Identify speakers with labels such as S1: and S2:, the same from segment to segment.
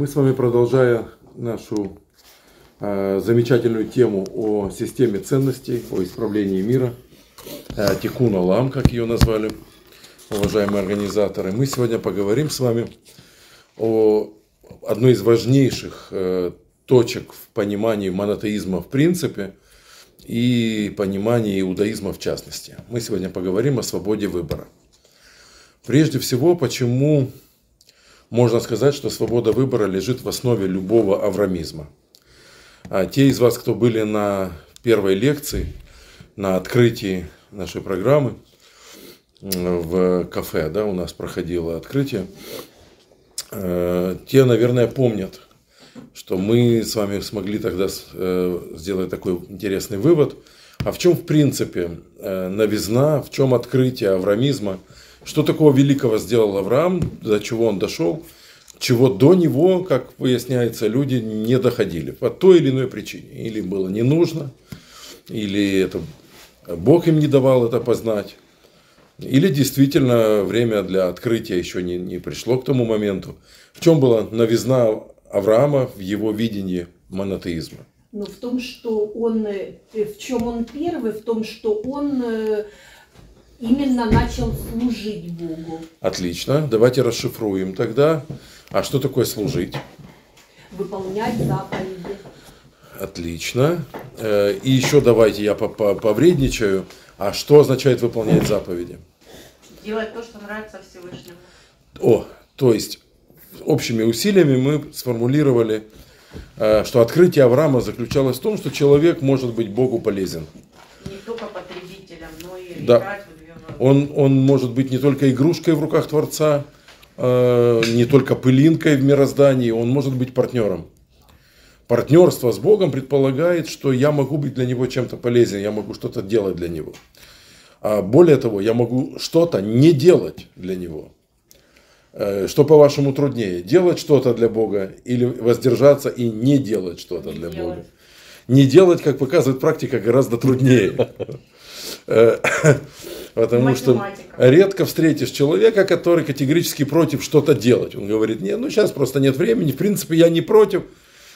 S1: Мы с вами, продолжая нашу э, замечательную тему о системе ценностей, о исправлении мира, э, Тикун Алам, как ее назвали, уважаемые организаторы, мы сегодня поговорим с вами о одной из важнейших э, точек в понимании монотеизма в принципе и понимании иудаизма в частности. Мы сегодня поговорим о свободе выбора. Прежде всего, почему можно сказать, что свобода выбора лежит в основе любого аврамизма. А те из вас, кто были на первой лекции, на открытии нашей программы в кафе, да, у нас проходило открытие, э, те, наверное, помнят, что мы с вами смогли тогда э, сделать такой интересный вывод. А в чем, в принципе, э, новизна, в чем открытие аврамизма – что такого великого сделал Авраам, до чего он дошел, чего до него, как выясняется, люди не доходили по той или иной причине. Или было не нужно, или это Бог им не давал это познать, или действительно время для открытия еще не, не пришло к тому моменту. В чем была новизна Авраама в его видении монотеизма?
S2: Ну, в том, что он, э, в чем он первый, в том, что он э, именно начал служить Богу.
S1: Отлично. Давайте расшифруем тогда. А что такое служить?
S2: Выполнять заповеди.
S1: Отлично. Э, и еще давайте я повредничаю. А что означает выполнять заповеди?
S3: Делать то, что нравится Всевышнему.
S1: О, то есть общими усилиями мы сформулировали, э, что открытие Авраама заключалось в том, что человек может быть Богу полезен.
S3: Не только потребителем, но и
S1: да. Он, он может быть не только игрушкой в руках Творца, э, не только пылинкой в мироздании, он может быть партнером. Партнерство с Богом предполагает, что я могу быть для Него чем-то полезен, я могу что-то делать для Него. А более того, я могу что-то не делать для Него. Э, что по-вашему труднее? Делать что-то для Бога или воздержаться и не делать что-то для делать. Бога? Не делать, как показывает практика, гораздо труднее. Э, Потому что редко встретишь человека, который категорически против что-то делать. Он говорит, нет, ну сейчас просто нет времени, в принципе я не против.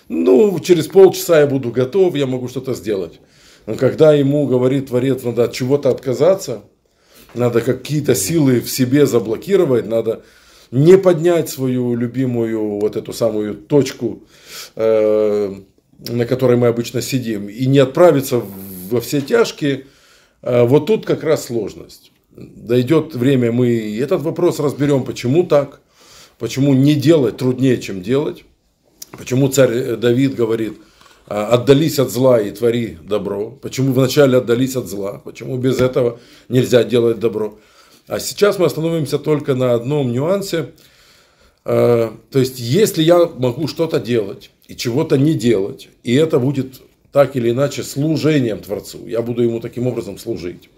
S1: Ну, через полчаса я буду готов, я могу что-то сделать. Но когда ему говорит Творец, надо от чего-то отказаться, надо какие-то силы в себе заблокировать, надо не поднять свою любимую вот эту самую точку, э, на которой мы обычно сидим, и не отправиться во все тяжкие, вот тут как раз сложность. Дойдет время, мы этот вопрос разберем, почему так, почему не делать труднее, чем делать, почему царь Давид говорит, «А, отдались от зла и твори добро, почему вначале отдались от зла, почему без этого нельзя делать добро. А сейчас мы остановимся только на одном нюансе, а, то есть, если я могу что-то делать и чего-то не делать, и это будет так или иначе служением Творцу. Я буду ему таким образом служить.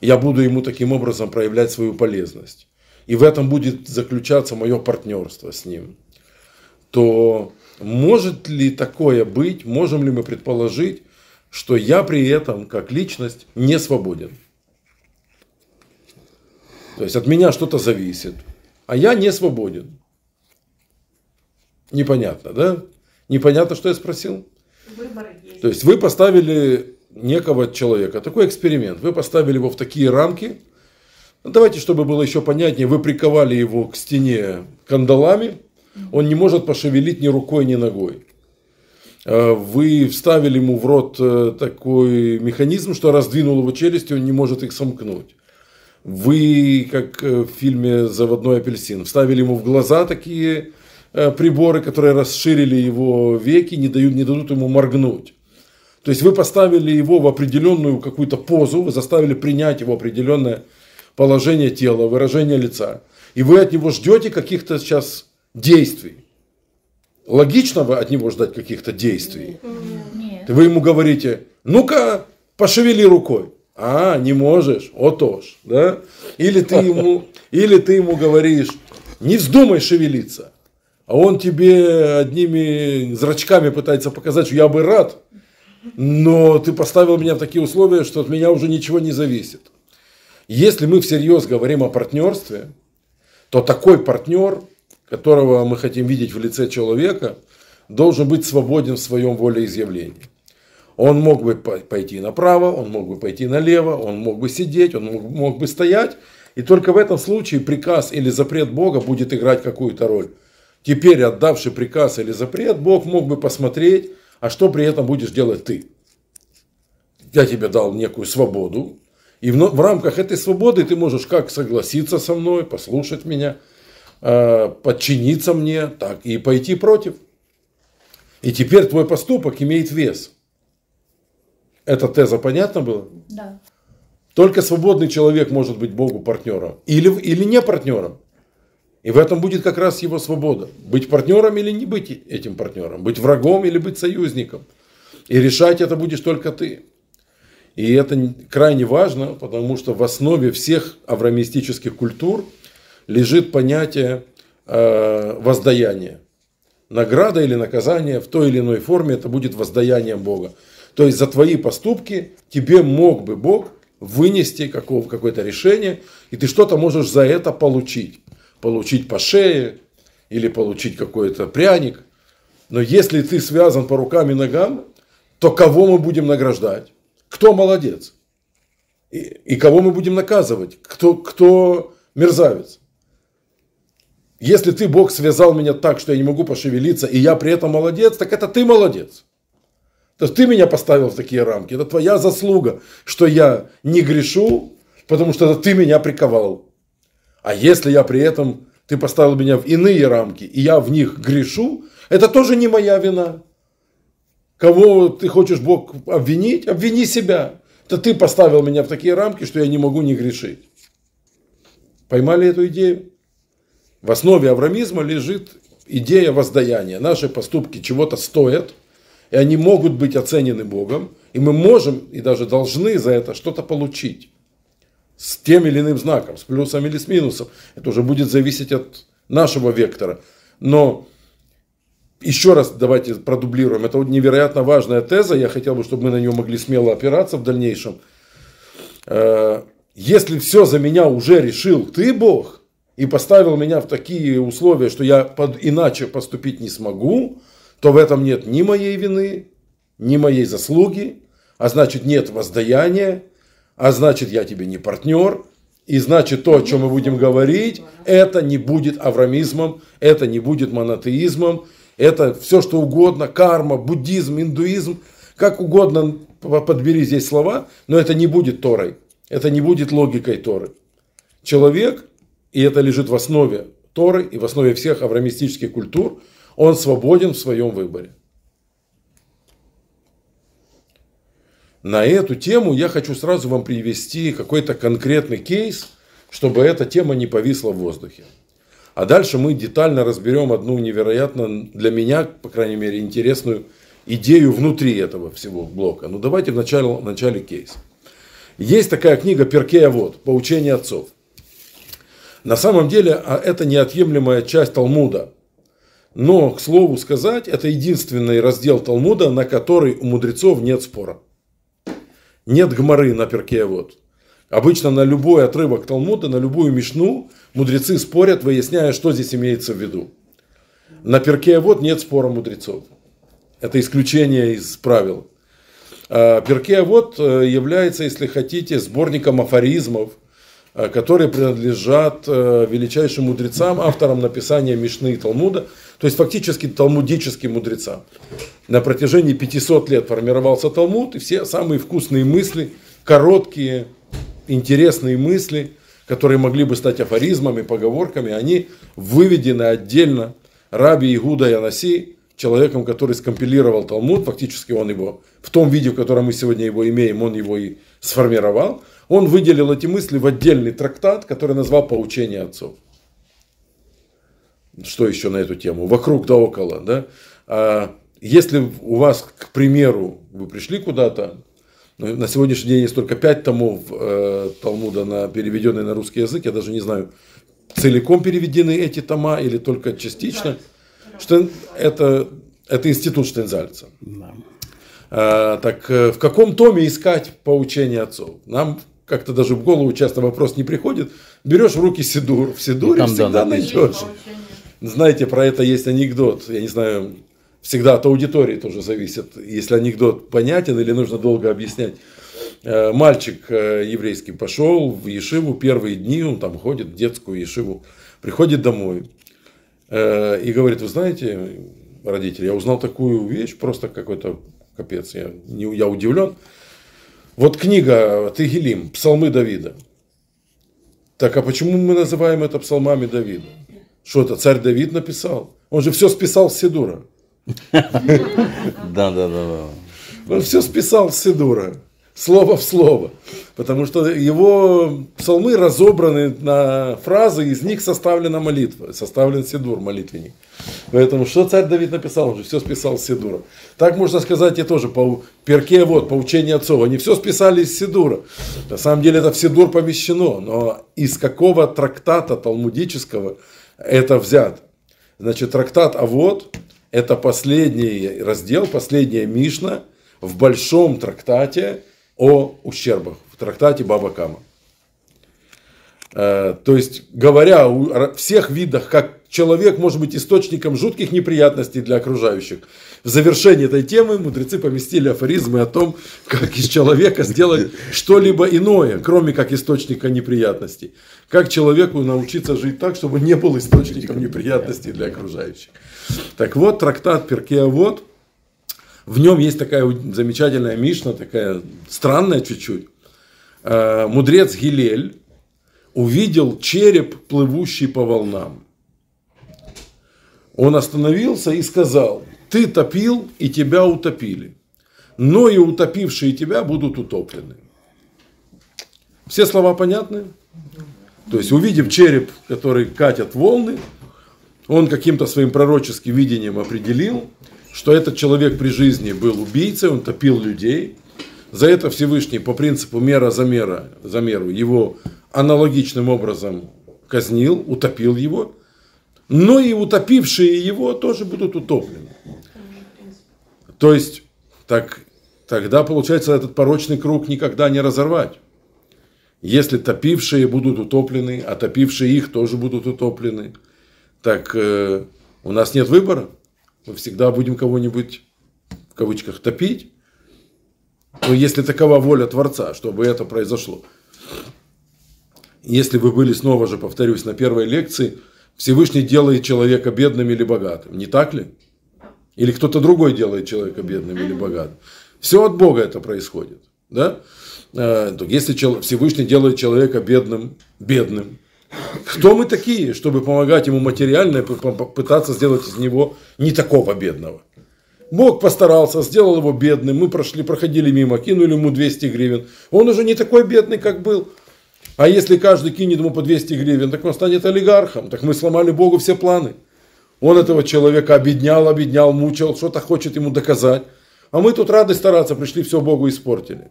S1: Я буду ему таким образом проявлять свою полезность. И в этом будет заключаться мое партнерство с ним. То может ли такое быть, можем ли мы предположить, что я при этом, как личность, не свободен? То есть от меня что-то зависит, а я не свободен. Непонятно, да? Непонятно, что я спросил?
S3: Выбор
S1: то есть вы поставили некого человека, такой эксперимент, вы поставили его в такие рамки, ну, давайте, чтобы было еще понятнее, вы приковали его к стене кандалами, он не может пошевелить ни рукой, ни ногой. А вы вставили ему в рот э, такой механизм, что раздвинул его челюсть, и он не может их сомкнуть. Вы, как э, в фильме «Заводной апельсин», вставили ему в глаза такие э, приборы, которые расширили его веки, не дают, не дадут ему моргнуть. То есть вы поставили его в определенную какую-то позу, вы заставили принять его определенное положение тела, выражение лица. И вы от него ждете каких-то сейчас действий. Логично вы от него ждать каких-то действий? Нет. Вы ему говорите, ну-ка, пошевели рукой. А, не можешь, отож, да? Или ты ему, или ты ему говоришь, не вздумай шевелиться. А он тебе одними зрачками пытается показать, что я бы рад, но ты поставил меня в такие условия, что от меня уже ничего не зависит. Если мы всерьез говорим о партнерстве, то такой партнер которого мы хотим видеть в лице человека, должен быть свободен в своем волеизъявлении. Он мог бы пойти направо, он мог бы пойти налево, он мог бы сидеть, он мог, бы стоять. И только в этом случае приказ или запрет Бога будет играть какую-то роль. Теперь, отдавший приказ или запрет, Бог мог бы посмотреть, а что при этом будешь делать ты. Я тебе дал некую свободу, и в, в рамках этой свободы ты можешь как согласиться со мной, послушать меня, э, подчиниться мне, так и пойти против. И теперь твой поступок имеет вес. Эта теза понятна была?
S2: Да.
S1: Только свободный человек может быть Богу партнером. Или, или не партнером. И в этом будет как раз его свобода. Быть партнером или не быть этим партнером. Быть врагом или быть союзником. И решать это будешь только ты. И это крайне важно, потому что в основе всех авраамистических культур лежит понятие э, воздаяния. Награда или наказание в той или иной форме это будет воздаянием Бога. То есть за твои поступки тебе мог бы Бог вынести какое-то решение, и ты что-то можешь за это получить. Получить по шее или получить какой-то пряник. Но если ты связан по рукам и ногам, то кого мы будем награждать? кто молодец и, и кого мы будем наказывать, кто, кто мерзавец. Если ты, Бог, связал меня так, что я не могу пошевелиться, и я при этом молодец, так это ты молодец. То есть ты меня поставил в такие рамки. Это твоя заслуга, что я не грешу, потому что это ты меня приковал. А если я при этом, ты поставил меня в иные рамки, и я в них грешу, это тоже не моя вина. Кого ты хочешь, Бог, обвинить? Обвини себя. Это ты поставил меня в такие рамки, что я не могу не грешить. Поймали эту идею? В основе аврамизма лежит идея воздаяния. Наши поступки чего-то стоят, и они могут быть оценены Богом, и мы можем и даже должны за это что-то получить. С тем или иным знаком, с плюсом или с минусом. Это уже будет зависеть от нашего вектора. Но еще раз давайте продублируем. Это невероятно важная теза. Я хотел бы, чтобы мы на нее могли смело опираться в дальнейшем. Э, если все за меня уже решил ты, Бог, и поставил меня в такие условия, что я под, иначе поступить не смогу, то в этом нет ни моей вины, ни моей заслуги, а значит нет воздаяния, а значит я тебе не партнер, и значит то, о чем мы будем говорить, это не будет аврамизмом, это не будет монотеизмом, это все, что угодно, карма, буддизм, индуизм, как угодно подбери здесь слова, но это не будет Торой. Это не будет логикой Торы. Человек, и это лежит в основе Торы и в основе всех аврамистических культур, он свободен в своем выборе. На эту тему я хочу сразу вам привести какой-то конкретный кейс, чтобы эта тема не повисла в воздухе. А дальше мы детально разберем одну невероятно для меня, по крайней мере, интересную идею внутри этого всего блока. Ну давайте в начале, в начале кейс. Есть такая книга Перкея Вот, Поучение отцов. На самом деле а это неотъемлемая часть Талмуда. Но, к слову сказать, это единственный раздел Талмуда, на который у мудрецов нет спора. Нет гморы на Перкея Вот. Обычно на любой отрывок Талмуда, на любую мишну мудрецы спорят, выясняя, что здесь имеется в виду. На перке вот нет спора мудрецов. Это исключение из правил. А перке вот э, является, если хотите, сборником афоризмов, э, которые принадлежат э, величайшим мудрецам, авторам написания Мишны и Талмуда, то есть фактически талмудическим мудрецам. На протяжении 500 лет формировался Талмуд, и все самые вкусные мысли, короткие, интересные мысли, которые могли бы стать афоризмами, поговорками, они выведены отдельно Раби Игуда Янаси, человеком, который скомпилировал Талмуд, фактически он его, в том виде, в котором мы сегодня его имеем, он его и сформировал, он выделил эти мысли в отдельный трактат, который назвал «Поучение отцов». Что еще на эту тему? Вокруг да около. Да? А если у вас, к примеру, вы пришли куда-то, на сегодняшний день есть только пять томов э, Талмуда, на, переведенные на русский язык. Я даже не знаю, целиком переведены эти тома или только частично. Штен, это, это институт Штензальца. Да. А, так э, в каком томе искать поучение отцов? Нам как-то даже в голову часто вопрос не приходит. Берешь в руки Сидур, в Сидуре там, всегда да, найдешь. Знаете, про это есть анекдот. Я не знаю, всегда от аудитории тоже зависит, если анекдот понятен или нужно долго объяснять. Э, Мальчик э, еврейский пошел в Ешиву первые дни, он там ходит в детскую Ешиву, приходит домой э, и говорит, вы знаете, родители, я узнал такую вещь, просто какой-то капец, я, я удивлен. Вот книга Тегелим, Псалмы Давида. Так а почему мы называем это псалмами Давида? Что это, царь Давид написал? Он же все списал с Сидура.
S4: Да, да, да, да.
S1: Он все списал с Сидура. Слово в слово. Потому что его псалмы разобраны на фразы, из них составлена молитва, составлен Сидур, молитвенник. Поэтому что царь Давид написал, он же все списал с Сидура. Так можно сказать и тоже по перке, вот, по учению отцов. Они все списали из Сидура. На самом деле это в Сидур помещено, но из какого трактата талмудического это взято? Значит, трактат Авод – это последний раздел, последняя Мишна в большом трактате о ущербах, в трактате Баба Кама. Э, То есть, говоря о всех видах, как человек может быть источником жутких неприятностей для окружающих, в завершении этой темы мудрецы поместили афоризмы о том, как из человека сделать что-либо иное, кроме как источника неприятностей. Как человеку научиться жить так, чтобы не был источником неприятностей для окружающих. Так вот, трактат Перкеавод, в нем есть такая замечательная Мишна, такая странная чуть-чуть. Э, Мудрец Гилель увидел череп, плывущий по волнам. Он остановился и сказал, ты топил, и тебя утопили. Но и утопившие тебя будут утоплены. Все слова понятны? То есть, увидев череп, который катят волны, он каким-то своим пророческим видением определил, что этот человек при жизни был убийцей, он топил людей. За это Всевышний по принципу мера за, мера, за меру его аналогичным образом казнил, утопил его. Но и утопившие его тоже будут утоплены. То есть, так, тогда получается этот порочный круг никогда не разорвать. Если топившие будут утоплены, а топившие их тоже будут утоплены, так э, у нас нет выбора. Мы всегда будем кого-нибудь, в кавычках, топить. Но если такова воля Творца, чтобы это произошло. Если вы были снова же, повторюсь, на первой лекции, Всевышний делает человека бедным или богатым. Не так ли? Или кто-то другой делает человека бедным или богатым. Все от Бога это происходит. Да? Э, если Всевышний делает человека бедным, бедным, кто мы такие, чтобы помогать ему материально и пытаться сделать из него не такого бедного? Бог постарался, сделал его бедным, мы прошли, проходили мимо, кинули ему 200 гривен. Он уже не такой бедный, как был. А если каждый кинет ему по 200 гривен, так он станет олигархом. Так мы сломали Богу все планы. Он этого человека обеднял, обеднял, мучил, что-то хочет ему доказать. А мы тут рады стараться, пришли, все Богу испортили.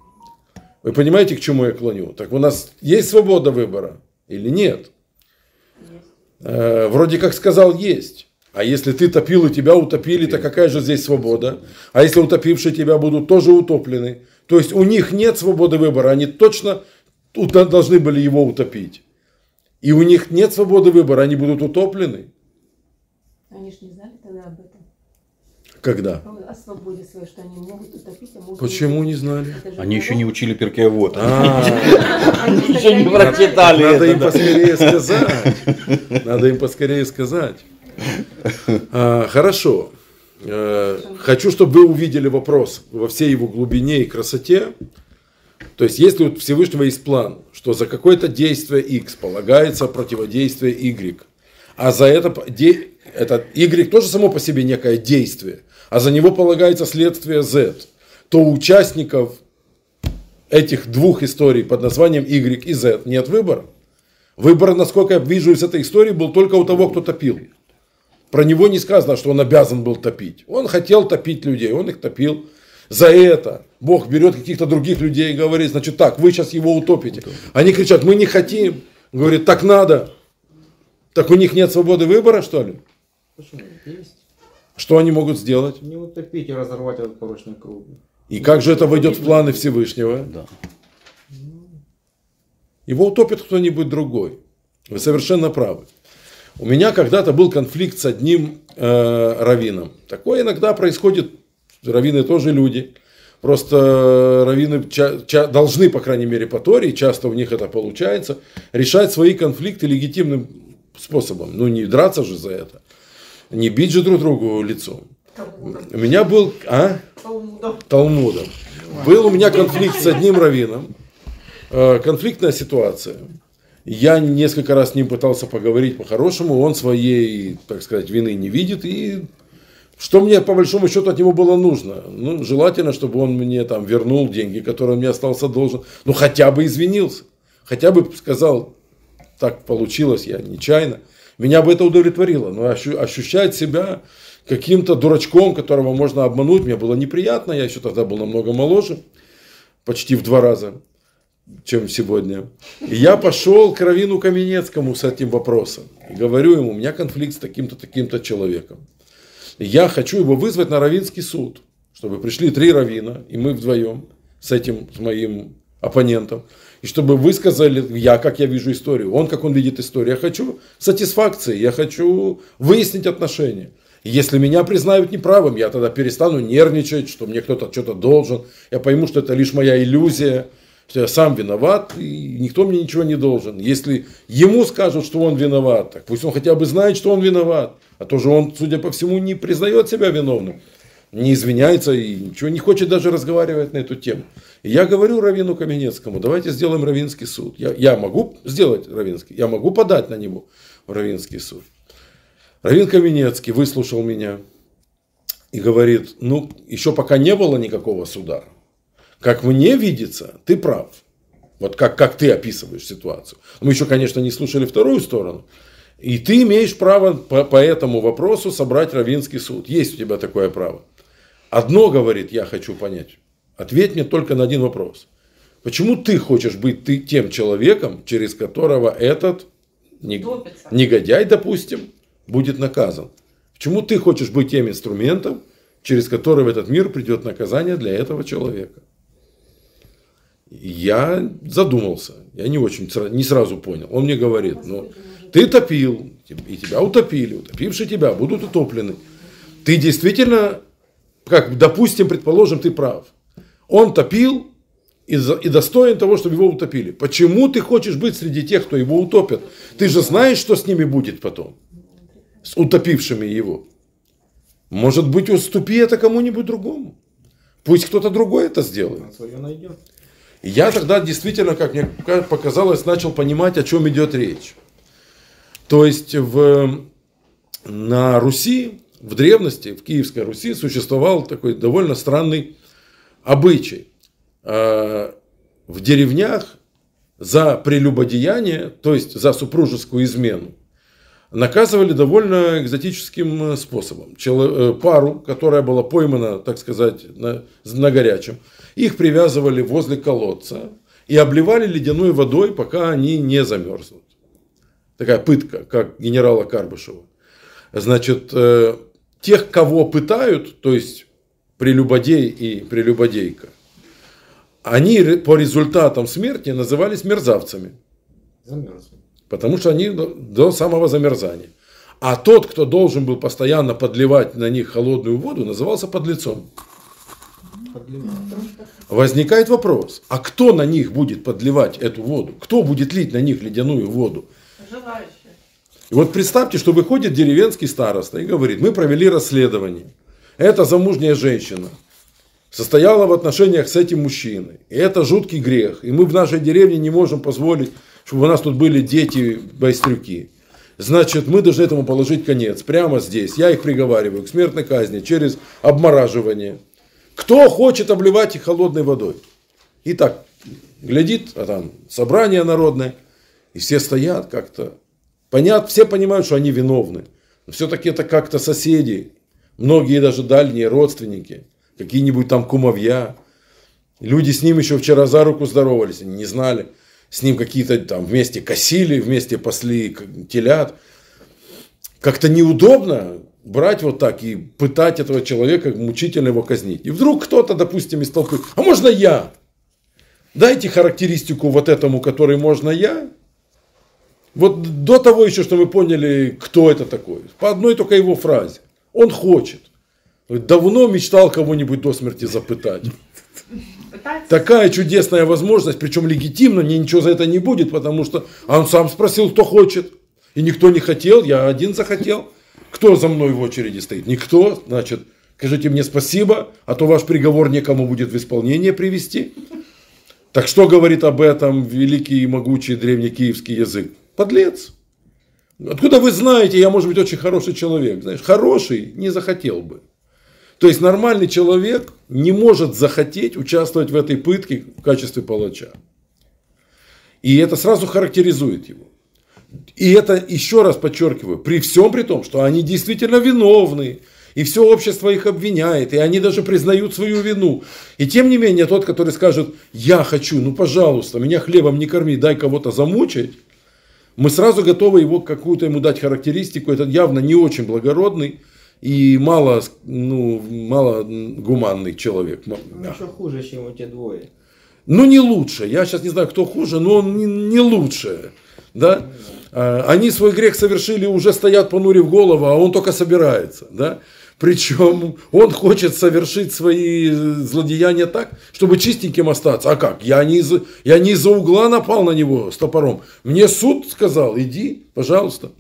S1: Вы понимаете, к чему я клоню? Так у нас есть свобода выбора или нет? Э, вроде как сказал, есть. А если ты топил и тебя утопили, то какая же здесь свобода? А если утопившие тебя будут тоже утоплены? То есть у них нет свободы выбора, они точно должны были его утопить. И у них нет свободы выбора, они будут утоплены.
S2: Они же не знали тогда об этом.
S1: Когда?
S2: О свободе своей, что они могут утопить, а могут
S1: Почему не знали?
S4: Они еще не учили перкеавод.
S1: А,
S2: Они
S4: Еще не прочитали
S1: Надо им поскорее сказать. Надо им поскорее сказать. А, Хорошо. Э, Хочу, чтобы вы увидели вопрос во всей его глубине и красоте. То есть, если у Всевышнего есть план, что за какое-то действие X полагается противодействие Y, а за это, это Y тоже само по себе некое действие, а за него полагается следствие Z, то участников этих двух историй под названием Y и Z нет выбора. Выбор, насколько я вижу из этой истории, был только у того, кто топил. Про него не сказано, что он обязан был топить. Он хотел топить людей, он их топил. За это Бог берет каких-то других людей и говорит, значит так, вы сейчас его утопите. Они кричат, мы не хотим. Говорит, так надо. Так у них нет свободы выбора, что ли?
S5: Почему? Есть.
S1: Что они могут сделать?
S5: Не утопить и разорвать этот порочный круг.
S1: И как же это войдет в планы Всевышнего?
S4: Да.
S1: Его утопит кто-нибудь другой. Вы совершенно правы. У меня когда-то был конфликт с одним э, раввином. Такое иногда происходит. Раввины тоже люди. Просто раввины ча- ча- должны, по крайней мере, по Торе, и часто у них это получается, решать свои конфликты легитимным способом. Ну, не драться же за это. Не бить же друг другу лицом. У меня был... А? Талмудом. Был у меня конфликт с одним раввином. Э, Конфликтная ситуация. Я несколько раз с ним пытался поговорить по-хорошему. Он своей, так сказать, вины не видит. И что мне, по большому счету, от него было нужно? Ну, желательно, чтобы он мне там вернул деньги, которые он мне остался должен. Ну, хотя бы извинился. Хотя бы сказал, так получилось, я нечаянно. Меня бы это удовлетворило. Но ощу- ощущать себя каким-то дурачком, которого можно обмануть, мне было неприятно. Я еще тогда был намного моложе, почти в два раза, чем сегодня. И я пошел к Равину Каменецкому с этим вопросом. Говорю ему, у меня конфликт с таким-то, таким-то человеком. Я хочу его вызвать на Равинский суд, чтобы пришли три равина, и мы вдвоем с этим, с моим оппонентом, и чтобы высказали, я, как я вижу историю, он, как он видит историю. Я хочу сатисфакции, я хочу выяснить отношения. Если меня признают неправым, я тогда перестану нервничать, что мне кто-то что-то должен. Я пойму, что это лишь моя иллюзия, что я сам виноват, и никто мне ничего не должен. Если ему скажут, что он виноват, так пусть он хотя бы знает, что он виноват. А то же он, судя по всему, не признает себя виновным, не извиняется и ничего не хочет даже разговаривать на эту тему. Я говорю Равину Каменецкому, давайте сделаем Равинский суд. Я, я могу сделать Равинский, я могу подать на него в Равинский суд. Равин Каменецкий выслушал меня и говорит, ну, еще пока не было никакого суда. Как мне видится, ты прав. Вот как, как ты описываешь ситуацию. Мы еще, конечно, не слушали вторую сторону. И ты имеешь право по, по этому вопросу собрать Равинский суд. Есть у тебя такое право. Одно, говорит, я хочу понять. Ответь мне только на один вопрос. Почему ты хочешь быть ты тем человеком, через которого этот нег- негодяй, допустим, будет наказан? Почему ты хочешь быть тем инструментом, через который в этот мир придет наказание для этого человека? Я задумался, я не очень, не сразу понял. Он мне говорит, ну, ты топил, и тебя утопили, утопившие тебя будут утоплены. Ты действительно, как, допустим, предположим, ты прав. Он топил и, за- и достоин того, чтобы его утопили. Почему ты хочешь быть среди тех, кто его утопит? Ты же знаешь, что с ними будет потом, с утопившими его. Может быть, уступи это кому-нибудь другому. Пусть кто-то другой это сделает. И я тогда действительно, как мне показалось, начал понимать, о чем идет речь. То есть в, на Руси, в древности, в Киевской Руси существовал такой довольно странный обычай. Э, В деревнях за прелюбодеяние, то есть за супружескую измену, наказывали довольно экзотическим э, способом. Э, Пару, которая была поймана, так сказать, на, на горячем, их привязывали возле колодца и обливали ледяной водой, пока они не замерзнут. Такая пытка, как генерала Карбышева. Значит, тех, кого пытают, то есть прелюбодей и прелюбодейка, они по результатам смерти назывались мерзавцами.
S5: Замерзли.
S1: Потому что они до, самого замерзания. А тот, кто должен был постоянно подливать на них холодную воду, назывался подлецом. Возникает вопрос, а кто на них будет подливать эту воду? Кто будет лить на них ледяную воду?
S3: Желающие.
S1: И вот представьте, что выходит деревенский староста и говорит, мы провели расследование. Это замужняя женщина состояла в отношениях с этим мужчиной. И это жуткий грех. И мы в нашей деревне не можем позволить, чтобы у нас тут были дети-байстрюки. Значит, мы должны этому положить конец. Прямо здесь. Я их приговариваю к смертной казни через обмораживание. Кто хочет обливать их холодной водой? И так, глядит, а там собрание народное, и все стоят как-то. Понятно, все понимают, что они виновны. Но все-таки это как-то соседи, многие даже дальние родственники, какие-нибудь там кумовья. Люди с ним еще вчера за руку здоровались, они не знали. С ним какие-то там вместе косили, вместе пасли телят. Как-то неудобно брать вот так и пытать этого человека, мучительно его казнить. И вдруг кто-то, допустим, из толпы, а можно я? Дайте характеристику вот этому, который можно я. Вот до того еще, что мы поняли, кто это такой. По одной только его фразе. Он хочет. Давно мечтал кого-нибудь до смерти запытать. Такая чудесная возможность, причем легитимно, мне ничего за это не будет, потому что а он сам спросил, кто хочет. И никто не хотел, я один захотел. Кто за мной в очереди стоит? Никто. Значит, скажите мне спасибо, а то ваш приговор некому будет в исполнение привести. Так что говорит об этом великий и могучий древнекиевский язык? Подлец. Откуда вы знаете, я, может быть, очень хороший человек. Знаешь, хороший не захотел бы. То есть нормальный человек не может захотеть участвовать в этой пытке в качестве палача. И это сразу характеризует его. И это, еще раз подчеркиваю, при всем при том, что они действительно виновны, и все общество их обвиняет, и они даже признают свою вину. И тем не менее, тот, который скажет, я хочу, ну пожалуйста, меня хлебом не корми, дай кого-то замучить, мы сразу готовы его какую-то ему дать характеристику, это явно не очень благородный и мало, ну, мало гуманный человек.
S5: Ну, еще хуже, чем у те двое.
S1: Ну, не лучше. Я сейчас не знаю, кто хуже, но он не, не лучше. Да? А, Они свой грех совершили, уже стоят понурив голову, а он только собирается. Да? Причем он хочет совершить свои злодеяния так, чтобы чистеньким остаться. А как? Я не, из, я не из-за угла напал на него с топором. Мне суд сказал, иди, пожалуйста.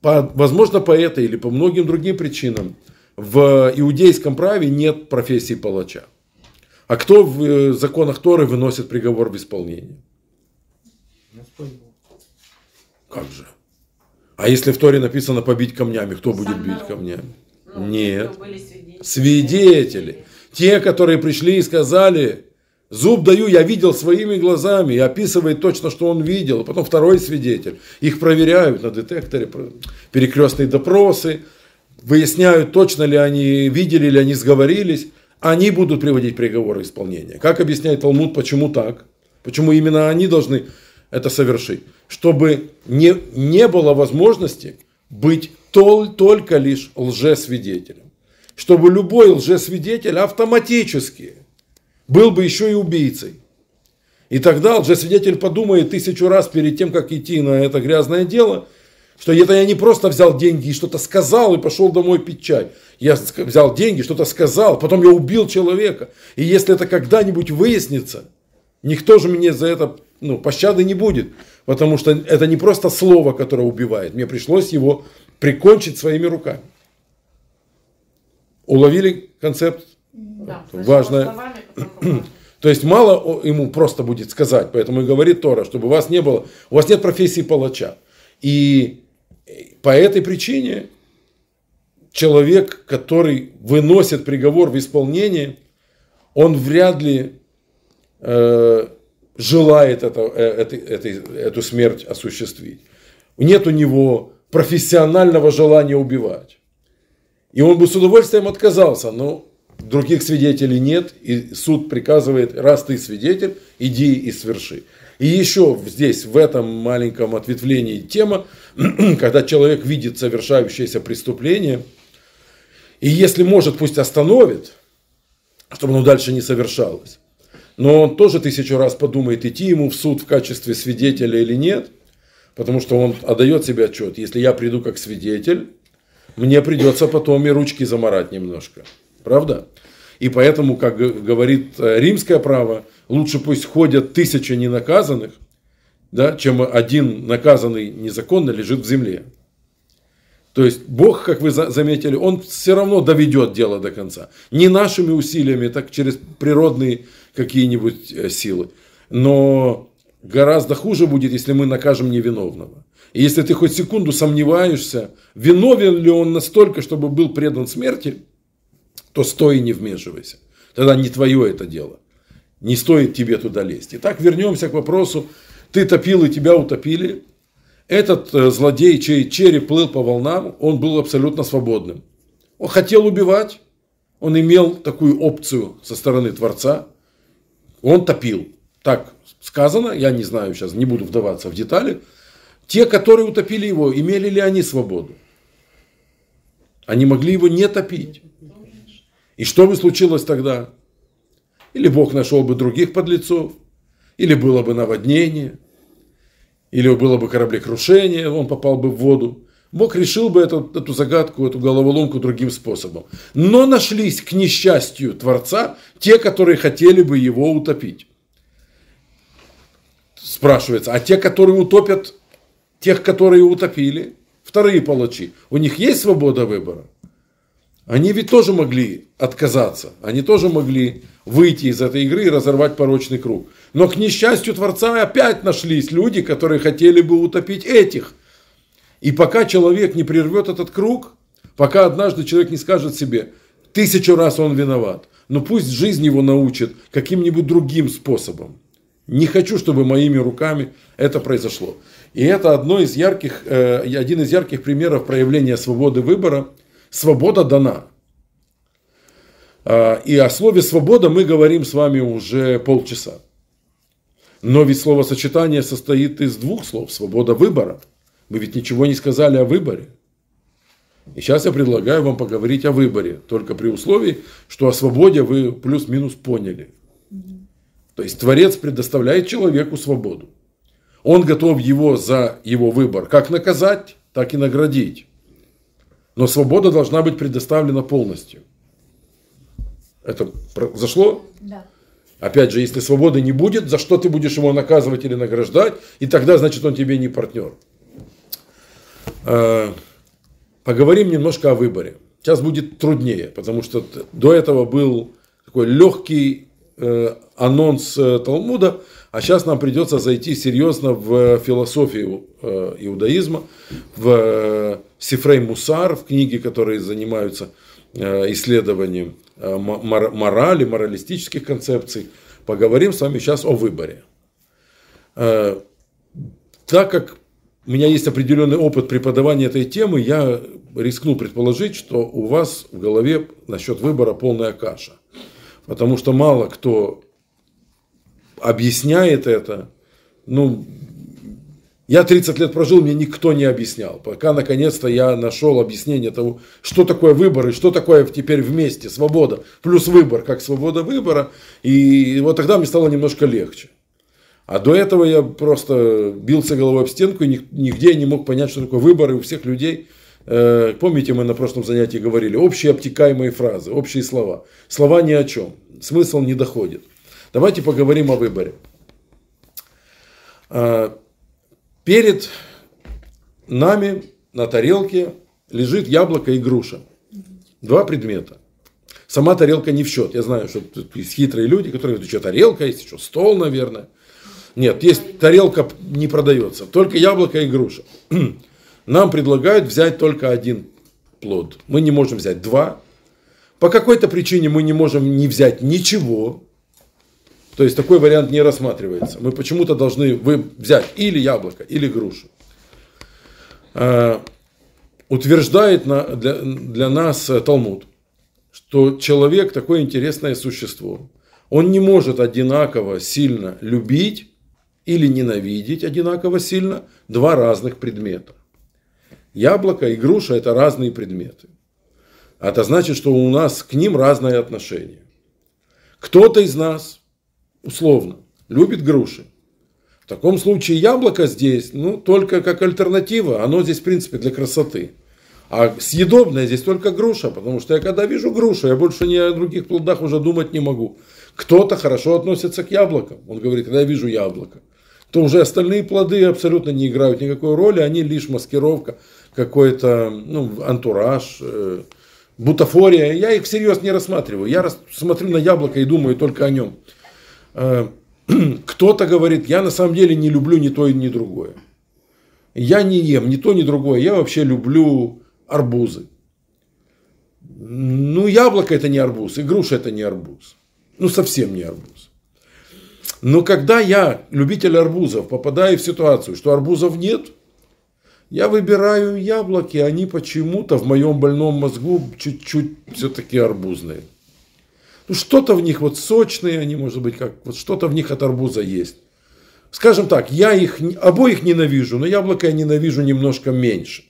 S1: По, возможно, по этой или по многим другим причинам в иудейском праве нет профессии палача. А кто в э, законах Торы выносит приговор в исполнение? Как же? А если в Торе написано побить камнями, кто будет бить камнями?
S3: Ну,
S1: Нет.
S3: были свидетели.
S1: Свидетели. Те, которые пришли и сказали, зуб даю, я видел своими глазами, и описывает точно, что он видел. И потом второй свидетель. Их проверяют на детекторе, перекрестные допросы, выясняют, точно ли они видели, или они сговорились. Они будут приводить приговоры исполнения. Как объясняет Талмуд, почему так? Почему именно они должны это совершить? Чтобы не, не было возможности быть только лишь лжесвидетелем. Чтобы любой лжесвидетель автоматически был бы еще и убийцей. И тогда лжесвидетель подумает тысячу раз перед тем, как идти на это грязное дело, что это я не просто взял деньги и что-то сказал и пошел домой пить чай. Я взял деньги, что-то сказал, потом я убил человека. И если это когда-нибудь выяснится, никто же мне за это ну, пощады не будет. Потому что это не просто слово, которое убивает. Мне пришлось его прикончить своими руками. Уловили концепт?
S3: Да,
S1: Это
S3: словами, руками.
S1: То есть мало ему просто будет сказать, поэтому и говорит Тора, чтобы у вас не было, у вас нет профессии палача. И по этой причине человек, который выносит приговор в исполнение, он вряд ли э, желает это, э, этой- этой- эту смерть осуществить. Нет у него профессионального желания убивать. И он бы с удовольствием отказался, но других свидетелей нет, и суд приказывает, раз ты свидетель, иди и сверши. И еще здесь, в этом маленьком ответвлении тема, когда человек видит совершающееся преступление, и если может, пусть остановит, чтобы оно дальше не совершалось. Но он тоже тысячу раз подумает, идти ему в суд в качестве свидетеля или нет, потому что он отдает себе отчет. Если я приду как свидетель, мне придется потом и ручки заморать немножко. Правда? И поэтому, как говорит э, римское право, лучше пусть ходят тысячи ненаказанных, да, чем один наказанный незаконно лежит в земле. То есть Бог, как вы за- заметили, Он все равно доведет дело до конца. Не нашими усилиями, так через природные какие-нибудь э, силы. Но гораздо хуже будет, если мы накажем невиновного. И если ты хоть секунду сомневаешься, виновен ли он настолько, чтобы был предан смерти, то стой и не вмешивайся. Тогда не твое это дело. Не стоит тебе туда лезть. Итак, вернемся к вопросу. Ты топил и тебя утопили. Этот э, злодей, чей череп плыл по волнам, он был абсолютно свободным. Он хотел убивать, он имел такую опцию со стороны Творца. Он топил. Так сказано, я не знаю сейчас, не буду вдаваться в детали. Те, которые утопили его, имели ли они свободу? Они могли его не топить. И что бы случилось тогда? Или Бог нашел бы других подлецов, или было бы наводнение. или было бы кораблекрушение, он попал бы в воду. Бог решил бы эту, эту загадку, эту головоломку другим способом. Но нашлись, к несчастью Творца, те, которые хотели бы его утопить. Спрашивается, а те, которые утопят тех, которые утопили, вторые палачи, у них есть свобода выбора? Они ведь тоже могли отказаться, они тоже могли выйти из этой игры и разорвать порочный круг. Но к несчастью Творца опять нашлись люди, которые хотели бы утопить этих. И пока человек не прервет этот круг, пока однажды человек не скажет себе, тысячу раз он виноват, но пусть жизнь его научит каким-нибудь другим способом. Не хочу, чтобы моими руками это произошло. И это одно из ярких, э, один из ярких примеров проявления свободы выбора. Свобода дана. А, и о слове свобода мы говорим с вами уже полчаса. Но ведь словосочетание состоит из двух слов. Свобода выбора. Мы ведь ничего не сказали о выборе. И сейчас я предлагаю вам поговорить о выборе, только при условии, что о свободе вы плюс-минус поняли. То есть Творец предоставляет человеку свободу. Он готов его за его выбор как наказать, так и наградить. Но свобода должна быть предоставлена полностью. Это зашло?
S2: Да.
S1: Опять же, если свободы не будет, за что ты будешь его наказывать или награждать, и тогда, значит, он тебе не партнер. Э, поговорим немножко о выборе. Сейчас будет труднее, потому что до этого был такой легкий анонс э, Талмуда, а сейчас нам придется зайти серьезно в философию иудаизма, в Сифрей Мусар, в книги, которые занимаются исследованием морали, моралистических концепций. Поговорим с вами сейчас о выборе. Так как у меня есть определенный опыт преподавания этой темы, я рискну предположить, что у вас в голове насчет выбора полная каша. Потому что мало кто объясняет это. Ну, я 30 лет прожил, мне никто не объяснял. Пока наконец-то я нашел объяснение того, что такое выбор и что такое теперь вместе свобода. Плюс выбор, как свобода выбора. И вот тогда мне стало немножко легче. А до этого я просто бился головой об стенку и нигде не мог понять, что такое выборы у всех людей. Э, помните, мы на прошлом занятии говорили, общие обтекаемые фразы, общие слова. Слова ни о чем, смысл не доходит. Давайте поговорим о выборе. Э, перед нами на тарелке лежит яблоко и груша. Два предмета. Сама тарелка не в счет. Я знаю, что есть хитрые люди, которые говорят, что тарелка есть, что стол, наверное. Нет, есть тарелка не продается, только яблоко и груша. Нам предлагают взять только один плод. Мы не можем взять два. По какой-то причине мы не можем не взять ничего. То есть такой вариант не рассматривается. Мы почему-то должны взять или яблоко, или грушу. А, утверждает для, нас Талмуд, что человек такое интересное существо. Он не может одинаково сильно любить или ненавидеть одинаково сильно два разных предмета. Яблоко и груша – это разные предметы. Это значит, что у нас к ним разное отношение. Кто-то из нас, условно, любит груши. В таком случае яблоко здесь, ну, только как альтернатива, оно здесь, в принципе, для красоты. А съедобная здесь только груша, потому что я когда вижу грушу, я больше ни о других плодах уже думать не могу. Кто-то хорошо относится к яблокам. Он говорит, когда я вижу яблоко то уже остальные плоды абсолютно не играют никакой роли, они лишь маскировка, какой-то ну, антураж, э, бутафория. Я их всерьез не рассматриваю. Я смотрю на яблоко и думаю только о нем. Э, кто-то говорит, я на самом деле не люблю ни то, ни другое. Я не ем ни то, ни другое. Я вообще люблю арбузы. Ну, яблоко это не арбуз, и груша это не арбуз. Ну, совсем не арбуз. Но когда я, любитель арбузов, попадаю в ситуацию, что арбузов нет, я выбираю яблоки, они почему-то в моем больном мозгу чуть-чуть все-таки арбузные. Ну, что-то в них вот сочные, они, может быть, как вот что-то в них от арбуза есть. Скажем так, я их обоих ненавижу, но яблоко я ненавижу немножко меньше.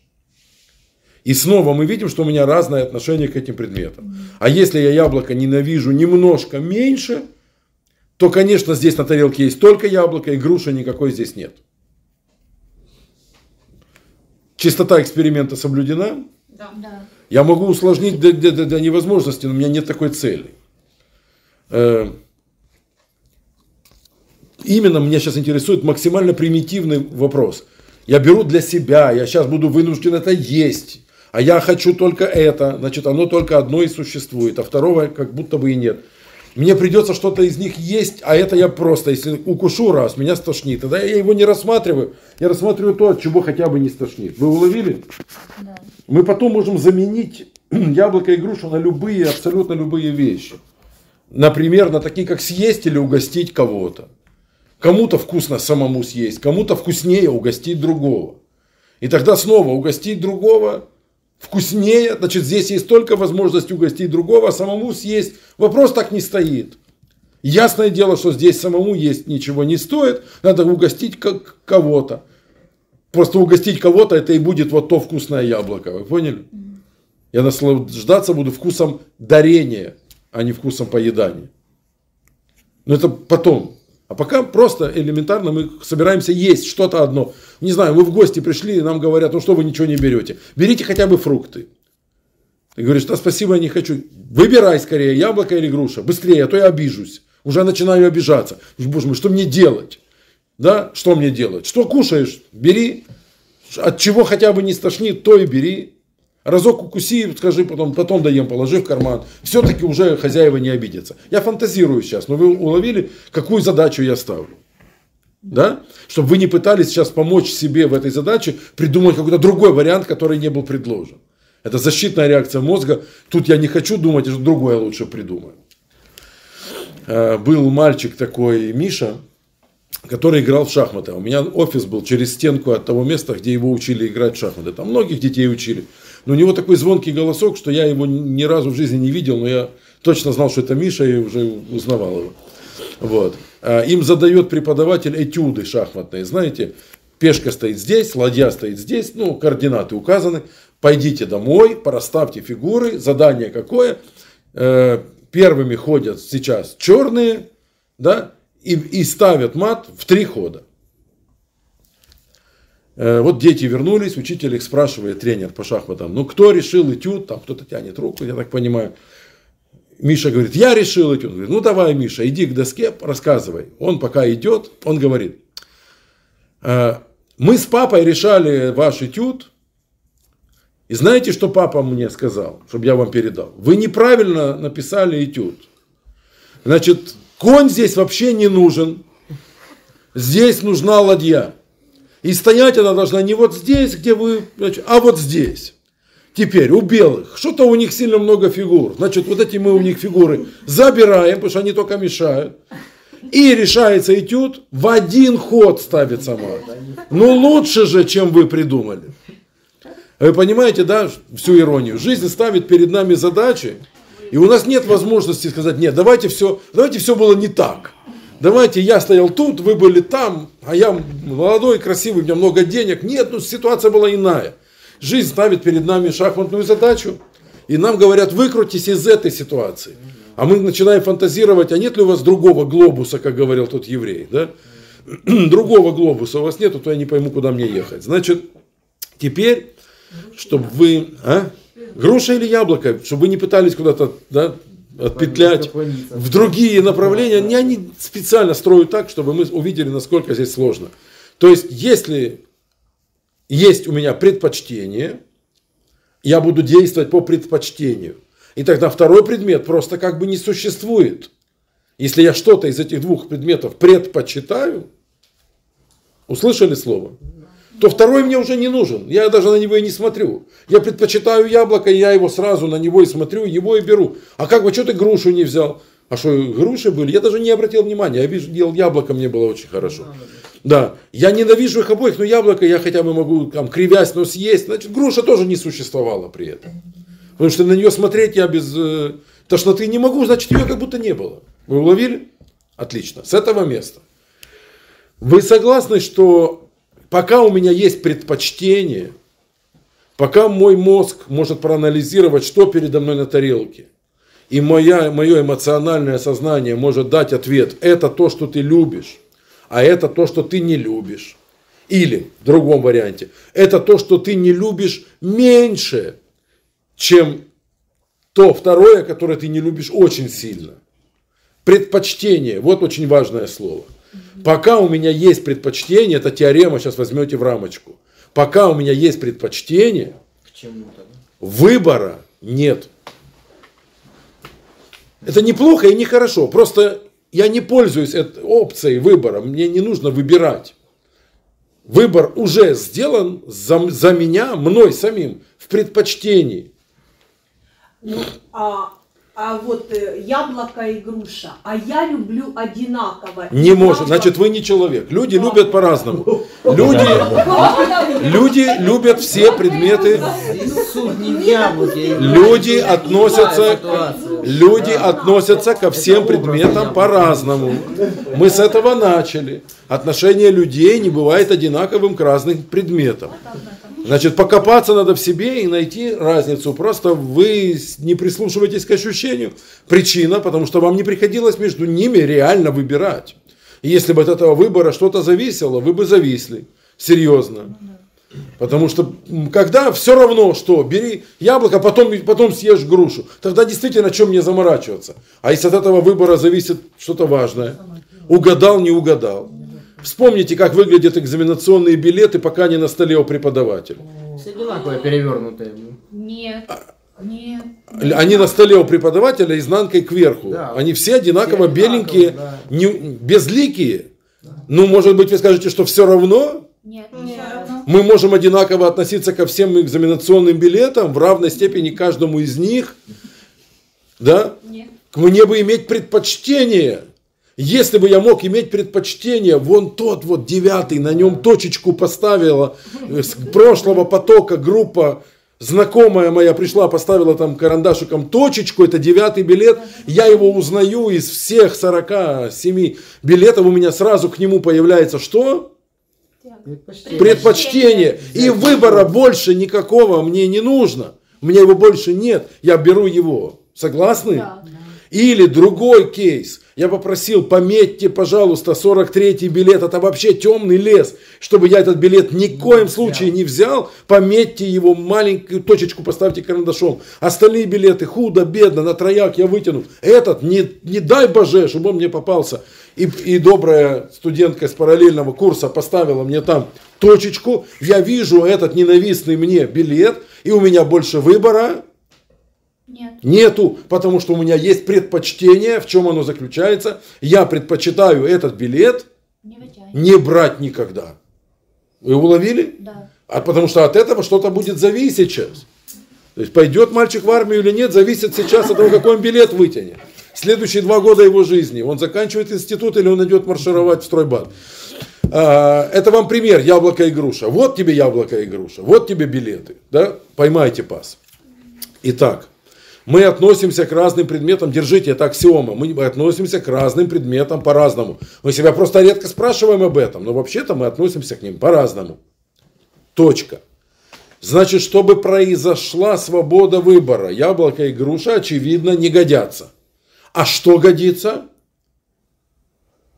S1: И снова мы видим, что у меня разное отношение к этим предметам. А если я яблоко ненавижу немножко меньше – то, конечно, здесь на тарелке есть только яблоко, и груши никакой здесь нет. Чистота эксперимента соблюдена.
S3: Да.
S2: Да.
S1: Я могу усложнить до, до- до- до невозможности, но у меня нет такой цели. Э, Именно меня сейчас интересует максимально примитивный вопрос. Я беру для себя, я сейчас буду вынужден это есть, а я хочу только это, значит, оно только одно и существует, а второго как будто бы и нет. Мне придется что-то из них есть, а это я просто, если укушу раз, меня стошнит. Тогда я его не рассматриваю, я рассматриваю то, от чего хотя бы не стошнит. Вы уловили?
S2: Да.
S1: Мы потом можем заменить яблоко и грушу на любые, абсолютно любые вещи. Например, на такие, как съесть или угостить кого-то. Кому-то вкусно самому съесть, кому-то вкуснее угостить другого. И тогда снова угостить другого вкуснее, значит, здесь есть только возможность угостить другого, а самому съесть. Вопрос так не стоит. Ясное дело, что здесь самому есть ничего не стоит, надо угостить как кого-то. Просто угостить кого-то, это и будет вот то вкусное яблоко. Вы поняли? Я наслаждаться буду вкусом дарения, а не вкусом поедания. Но это потом. А пока просто элементарно мы собираемся есть что-то одно. Не знаю, мы в гости пришли, и нам говорят, ну что вы ничего не берете. Берите хотя бы фрукты. Ты говоришь, да спасибо, я не хочу. Выбирай скорее, яблоко или груша. Быстрее, а то я обижусь. Уже начинаю обижаться. Боже мой, что мне делать? Да, что мне делать? Что кушаешь? Бери. От чего хотя бы не стошнит, то и бери. Разок укуси, скажи, потом, потом даем, положи в карман. Все-таки уже хозяева не обидятся. Я фантазирую сейчас, но вы уловили, какую задачу я ставлю. Да? Чтобы вы не пытались сейчас помочь себе в этой задаче, придумать какой-то другой вариант, который не был предложен. Это защитная реакция мозга. Тут я не хочу думать, что другое лучше придумаю. Э, Был мальчик такой, Миша, который играл в шахматы. У меня офис был через стенку от того места, где его учили играть в шахматы. Там многих детей учили. Но у него такой звонкий голосок, что я его ни разу в жизни не видел, но я точно знал, что это Миша, и уже узнавал его. Вот. А Им задает преподаватель этюды шахматные. Знаете, пешка стоит здесь, ладья стоит здесь, ну, координаты указаны. Пойдите домой, проставьте фигуры, задание какое. Э, Первыми ходят сейчас черные, да, и, и ставят мат в три хода. Э, Вот дети вернулись, учитель их спрашивает, тренер по шахматам, ну кто решил этюд, там кто-то тянет руку, я так понимаю. Миша говорит, я решил этюд. Он говорит, ну давай, Миша, иди к доске, рассказывай. Он пока идет, он говорит, «Э, мы с папой решали ваш этюд, и знаете, что папа мне сказал, чтобы я вам передал? Вы неправильно написали этюд. Значит, конь здесь вообще не нужен. Здесь нужна ладья. И стоять она должна не вот здесь, где вы, а вот здесь. Теперь у белых, что-то у них сильно много фигур. Значит, вот эти мы у них фигуры забираем, потому что они только мешают. И решается этюд, в один ход ставится мат. Ну лучше же, чем вы придумали. Вы понимаете, да, всю иронию? Жизнь ставит перед нами задачи, и у нас нет возможности сказать, нет, давайте все, давайте все было не так. Давайте я стоял тут, вы были там, а я молодой, красивый, у меня много денег. Нет, ну ситуация была иная. Жизнь ставит перед нами шахматную задачу, и нам говорят, выкрутись из этой ситуации. А мы начинаем фантазировать, а нет ли у вас другого глобуса, как говорил тот еврей, да? Другого глобуса у вас нету, то я не пойму, куда мне ехать. Значит, теперь, чтобы вы... А? Груша или яблоко, чтобы вы не пытались куда-то да, отпетлять в другие направления. Они, они специально строят так, чтобы мы увидели, насколько здесь сложно. То есть, если есть у меня предпочтение, я буду действовать по предпочтению. И тогда второй предмет просто как бы не существует. Если я что-то из этих двух предметов предпочитаю, услышали слово? То второй мне уже не нужен. Я даже на него и не смотрю. Я предпочитаю яблоко, и я его сразу на него и смотрю, его и беру. А как бы, что ты грушу не взял? А что, груши были? Я даже не обратил внимания. Я вижу, ел яблоко, мне было очень хорошо. Да, я ненавижу их обоих, но яблоко я хотя бы могу, там, кривясь, но съесть. Значит, груша тоже не существовала при этом. Потому что на нее смотреть я без э, тошноты не могу, значит, ее как будто не было. Вы уловили? Отлично. С этого места. Вы согласны, что пока у меня есть предпочтение, пока мой мозг может проанализировать, что передо мной на тарелке, и моя, мое эмоциональное сознание может дать ответ, это то, что ты любишь, а это то, что ты не любишь. Или, в другом варианте, это то, что ты не любишь меньше, чем то второе, которое ты не любишь очень сильно. Предпочтение, вот очень важное слово. Пока у меня есть предпочтение, это теорема, сейчас возьмете в рамочку. Пока у меня есть предпочтение, выбора нет. Это неплохо и нехорошо. Просто я не пользуюсь этой опцией выбора. Мне не нужно выбирать. Выбор уже сделан за, за меня, мной самим, в предпочтении.
S2: Ну, а, а вот э, яблоко и груша, а я люблю одинаково.
S1: Не
S2: И
S1: может.
S2: яблоко-
S1: Значит, вы не человек. Люди любят по-разному. Люди, люди любят все предметы. Люди относятся, люди относятся ко всем предметам по-разному. Мы с этого начали. Отношение людей не бывает одинаковым к разным предметам. Значит, покопаться надо в себе и найти разницу. Просто вы не прислушиваетесь к ощущению. Причина, потому что вам не приходилось между ними реально выбирать. И если бы от этого выбора что-то зависело, вы бы зависли. Серьезно. Потому что когда все равно, что бери яблоко, потом, потом съешь грушу, тогда действительно о чем мне заморачиваться. А если от этого выбора зависит что-то важное, угадал, не угадал. Вспомните, как выглядят экзаменационные билеты, пока не на столе у преподавателя.
S5: Все одинаковые перевернутые.
S3: Нет. Нет.
S1: Они на столе у преподавателя изнанкой кверху.
S5: Да.
S1: Они все одинаково
S5: Все
S1: беленькие,
S5: да.
S1: не- безликие. Ну, может быть, вы скажете, что все равно
S3: Нет.
S1: мы можем одинаково относиться ко всем экзаменационным билетам в равной степени каждому из них. Да?
S3: Нет.
S1: Мне бы иметь предпочтение. Если бы я мог иметь предпочтение, вон тот вот девятый, на нем точечку поставила э, с прошлого потока группа, знакомая моя пришла, поставила там карандашиком точечку, это девятый билет, я его узнаю из всех 47 билетов, у меня сразу к нему появляется что?
S5: Предпочтение.
S1: предпочтение. И выбора больше никакого мне не нужно. Мне его больше нет. Я беру его. Согласны?
S3: Да.
S1: Или другой кейс. Я попросил, пометьте, пожалуйста, 43-й билет. Это вообще темный лес. Чтобы я этот билет ни в коем случае не взял, пометьте его, маленькую точечку поставьте карандашом. Остальные билеты худо, бедно, на трояк я вытяну. Этот, не, не дай боже, чтобы он мне попался. И, и добрая студентка с параллельного курса поставила мне там точечку. Я вижу этот ненавистный мне билет, и у меня больше выбора
S3: Нет.
S1: Нету, потому что у меня есть предпочтение, в чем оно заключается. Я предпочитаю этот билет
S3: Не
S1: не брать никогда. Вы уловили?
S3: Да.
S1: А потому что от этого что-то будет зависеть сейчас. То есть пойдет мальчик в армию или нет, зависит сейчас от того, какой он билет вытянет. Следующие два года его жизни. Он заканчивает институт или он идет маршировать в стройбат. А, Это вам пример, яблоко и груша. Вот тебе яблоко и груша, вот тебе билеты. Да? Поймайте пас. Итак, мы относимся к разным предметам, держите, это аксиома, мы относимся к разным предметам по-разному. Мы себя просто редко спрашиваем об этом, но вообще-то мы относимся к ним по-разному. Точка. Значит, чтобы произошла свобода выбора, яблоко и груша, очевидно, не годятся. А что годится?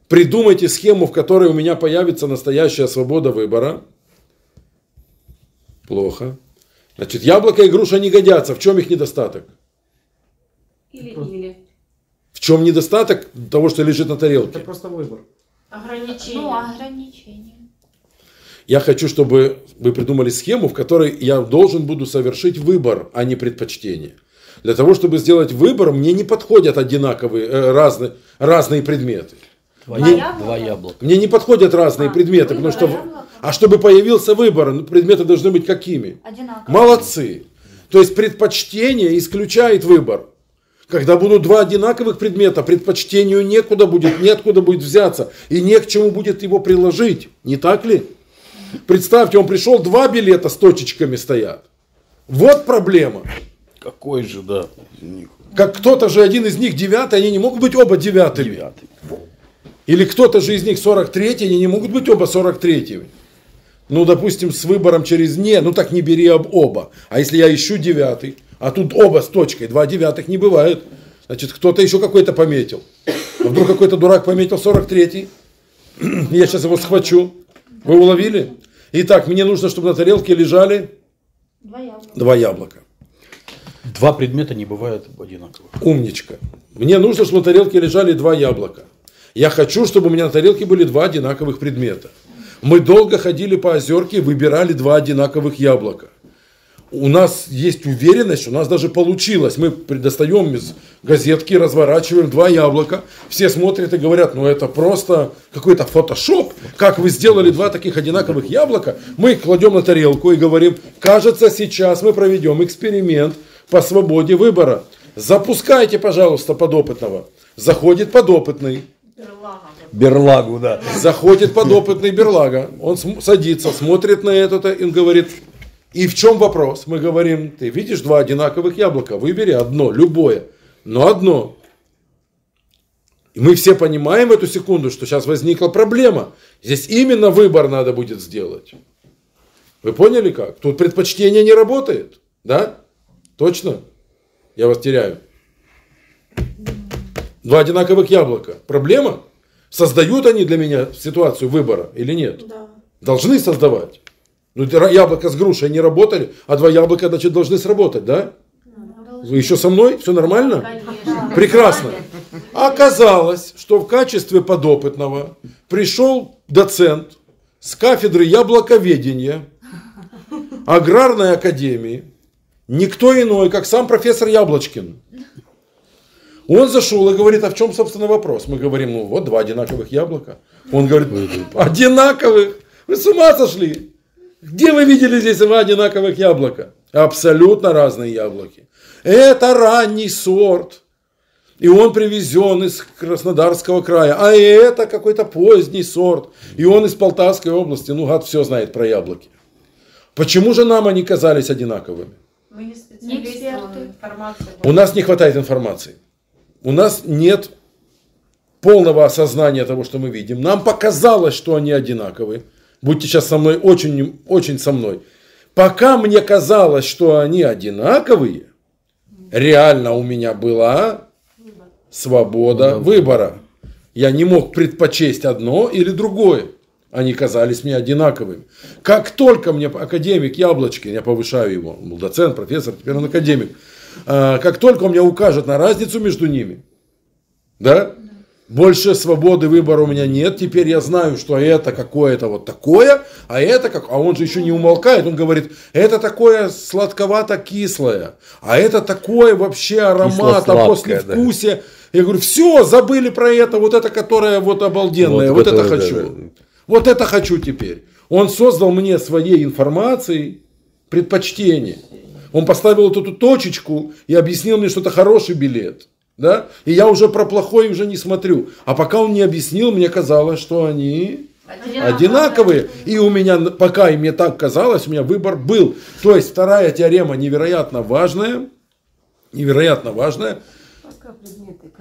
S1: Придумайте схему, в которой у меня появится настоящая свобода выбора. Плохо. Значит, яблоко и груша не годятся. В чем их недостаток?
S2: Или-или.
S1: В чем недостаток того, что лежит на
S5: Это
S1: тарелке?
S5: просто выбор.
S3: Ограничения. Ну, ограничения.
S1: Я хочу, чтобы вы придумали схему, в которой я должен буду совершить выбор, а не предпочтение. Для того, чтобы сделать выбор, мне не подходят одинаковые, э, разные, разные предметы.
S4: Два,
S1: Мне-
S4: я- два яблока.
S1: Мне не подходят разные
S3: А,
S1: предметы, потому
S3: выбор,
S1: что,
S3: яблоко.
S1: а чтобы появился выбор, ну, предметы должны быть какими?
S3: Одинаково.
S1: Молодцы. То есть предпочтение исключает выбор. Когда будут два одинаковых предмета, предпочтению некуда будет, неоткуда будет взяться, и не к чему будет его приложить. Не так ли? Представьте, он пришел, два билета с точечками стоят. Вот проблема.
S4: Какой же, да, из них
S1: Как кто-то же один из них девятый, они не могут быть оба девятыми.
S4: девятый.
S1: Или кто-то же из них 43 они не могут быть оба 43 Ну, допустим, с выбором через «не», ну так не бери об оба. А если я ищу девятый, а тут оба с точкой, два девятых не бывает. Значит, кто-то еще какой-то пометил. А вдруг какой-то дурак пометил 43 Я сейчас его схвачу. Вы уловили? Итак, мне нужно, чтобы на тарелке лежали
S3: Два яблока.
S1: два яблока.
S4: Два предмета не бывают одинаковых.
S1: Умничка. Мне нужно, чтобы на тарелке лежали два яблока. Я хочу, чтобы у меня на тарелке были два одинаковых предмета. Мы долго ходили по озерке и выбирали два одинаковых яблока. У нас есть уверенность, у нас даже получилось. Мы достаем из газетки, разворачиваем два яблока. Все смотрят и говорят, ну это просто какой-то фотошоп. Как вы сделали два таких одинаковых яблока? Мы их кладем на тарелку и говорим, кажется, сейчас мы проведем эксперимент по свободе выбора. Запускайте, пожалуйста, подопытного. Заходит подопытный.
S4: Берлагу, да.
S1: Заходит подопытный берлага, он садится, смотрит на это, и говорит, и в чем вопрос? Мы говорим, ты видишь два одинаковых яблока, выбери одно, любое, но одно. И мы все понимаем в эту секунду, что сейчас возникла проблема. Здесь именно выбор надо будет сделать. Вы поняли как? Тут предпочтение не работает. Да? Точно? Я вас теряю. Два одинаковых яблока. Проблема? Создают они для меня ситуацию выбора или нет?
S3: Да.
S1: Должны создавать. Ну, яблоко с грушей не работали, а два яблока, значит, должны сработать, да? Вы еще со мной? Все нормально?
S3: Конечно.
S1: Прекрасно. Оказалось, что в качестве подопытного пришел доцент с кафедры яблоковедения аграрной академии, никто иной, как сам профессор Яблочкин. Он зашел и говорит, а в чем, собственно, вопрос? Мы говорим, ну вот два одинаковых яблока. Он говорит, одинаковых? Вы с ума сошли? Где вы видели здесь два одинаковых яблока? Абсолютно разные яблоки. Это ранний сорт. И он привезен из Краснодарского края. А это какой-то поздний сорт. И он из Полтавской области. Ну, гад все знает про яблоки. Почему же нам они казались одинаковыми?
S6: Мы не специалисты,
S3: эксперты.
S6: информация.
S1: У нас не хватает информации. У нас нет полного осознания того, что мы видим. Нам показалось, что они одинаковые. Будьте сейчас со мной очень, очень со мной. Пока мне казалось, что они одинаковые, реально у меня была свобода выбора. Я не мог предпочесть одно или другое. Они казались мне одинаковыми. Как только мне академик Яблочкин, я повышаю его, он был доцент, профессор, теперь он академик, а, как только он мне укажет на разницу между ними, да, больше свободы выбора у меня нет. Теперь я знаю, что это какое-то вот такое, а это как... А он же еще не умолкает. Он говорит, это такое сладковато-кислое, а это такое вообще аромат, а после
S4: Кисло-сладкое, да.
S1: Я говорю, все, забыли про это, вот это, которое вот обалденное, вот,
S4: Вот
S1: это
S4: которое, да,
S1: хочу.
S4: да.
S1: Вот это хочу теперь. Он создал мне своей информацией предпочтение. Он поставил вот эту точечку и объяснил мне, что это хороший билет. Да? И я уже про плохой уже не смотрю. А пока он не объяснил, мне казалось, что они одинаковые. И у меня, пока и мне так казалось, у меня выбор был. То есть вторая теорема невероятно важная. Невероятно важная.
S2: Предметы.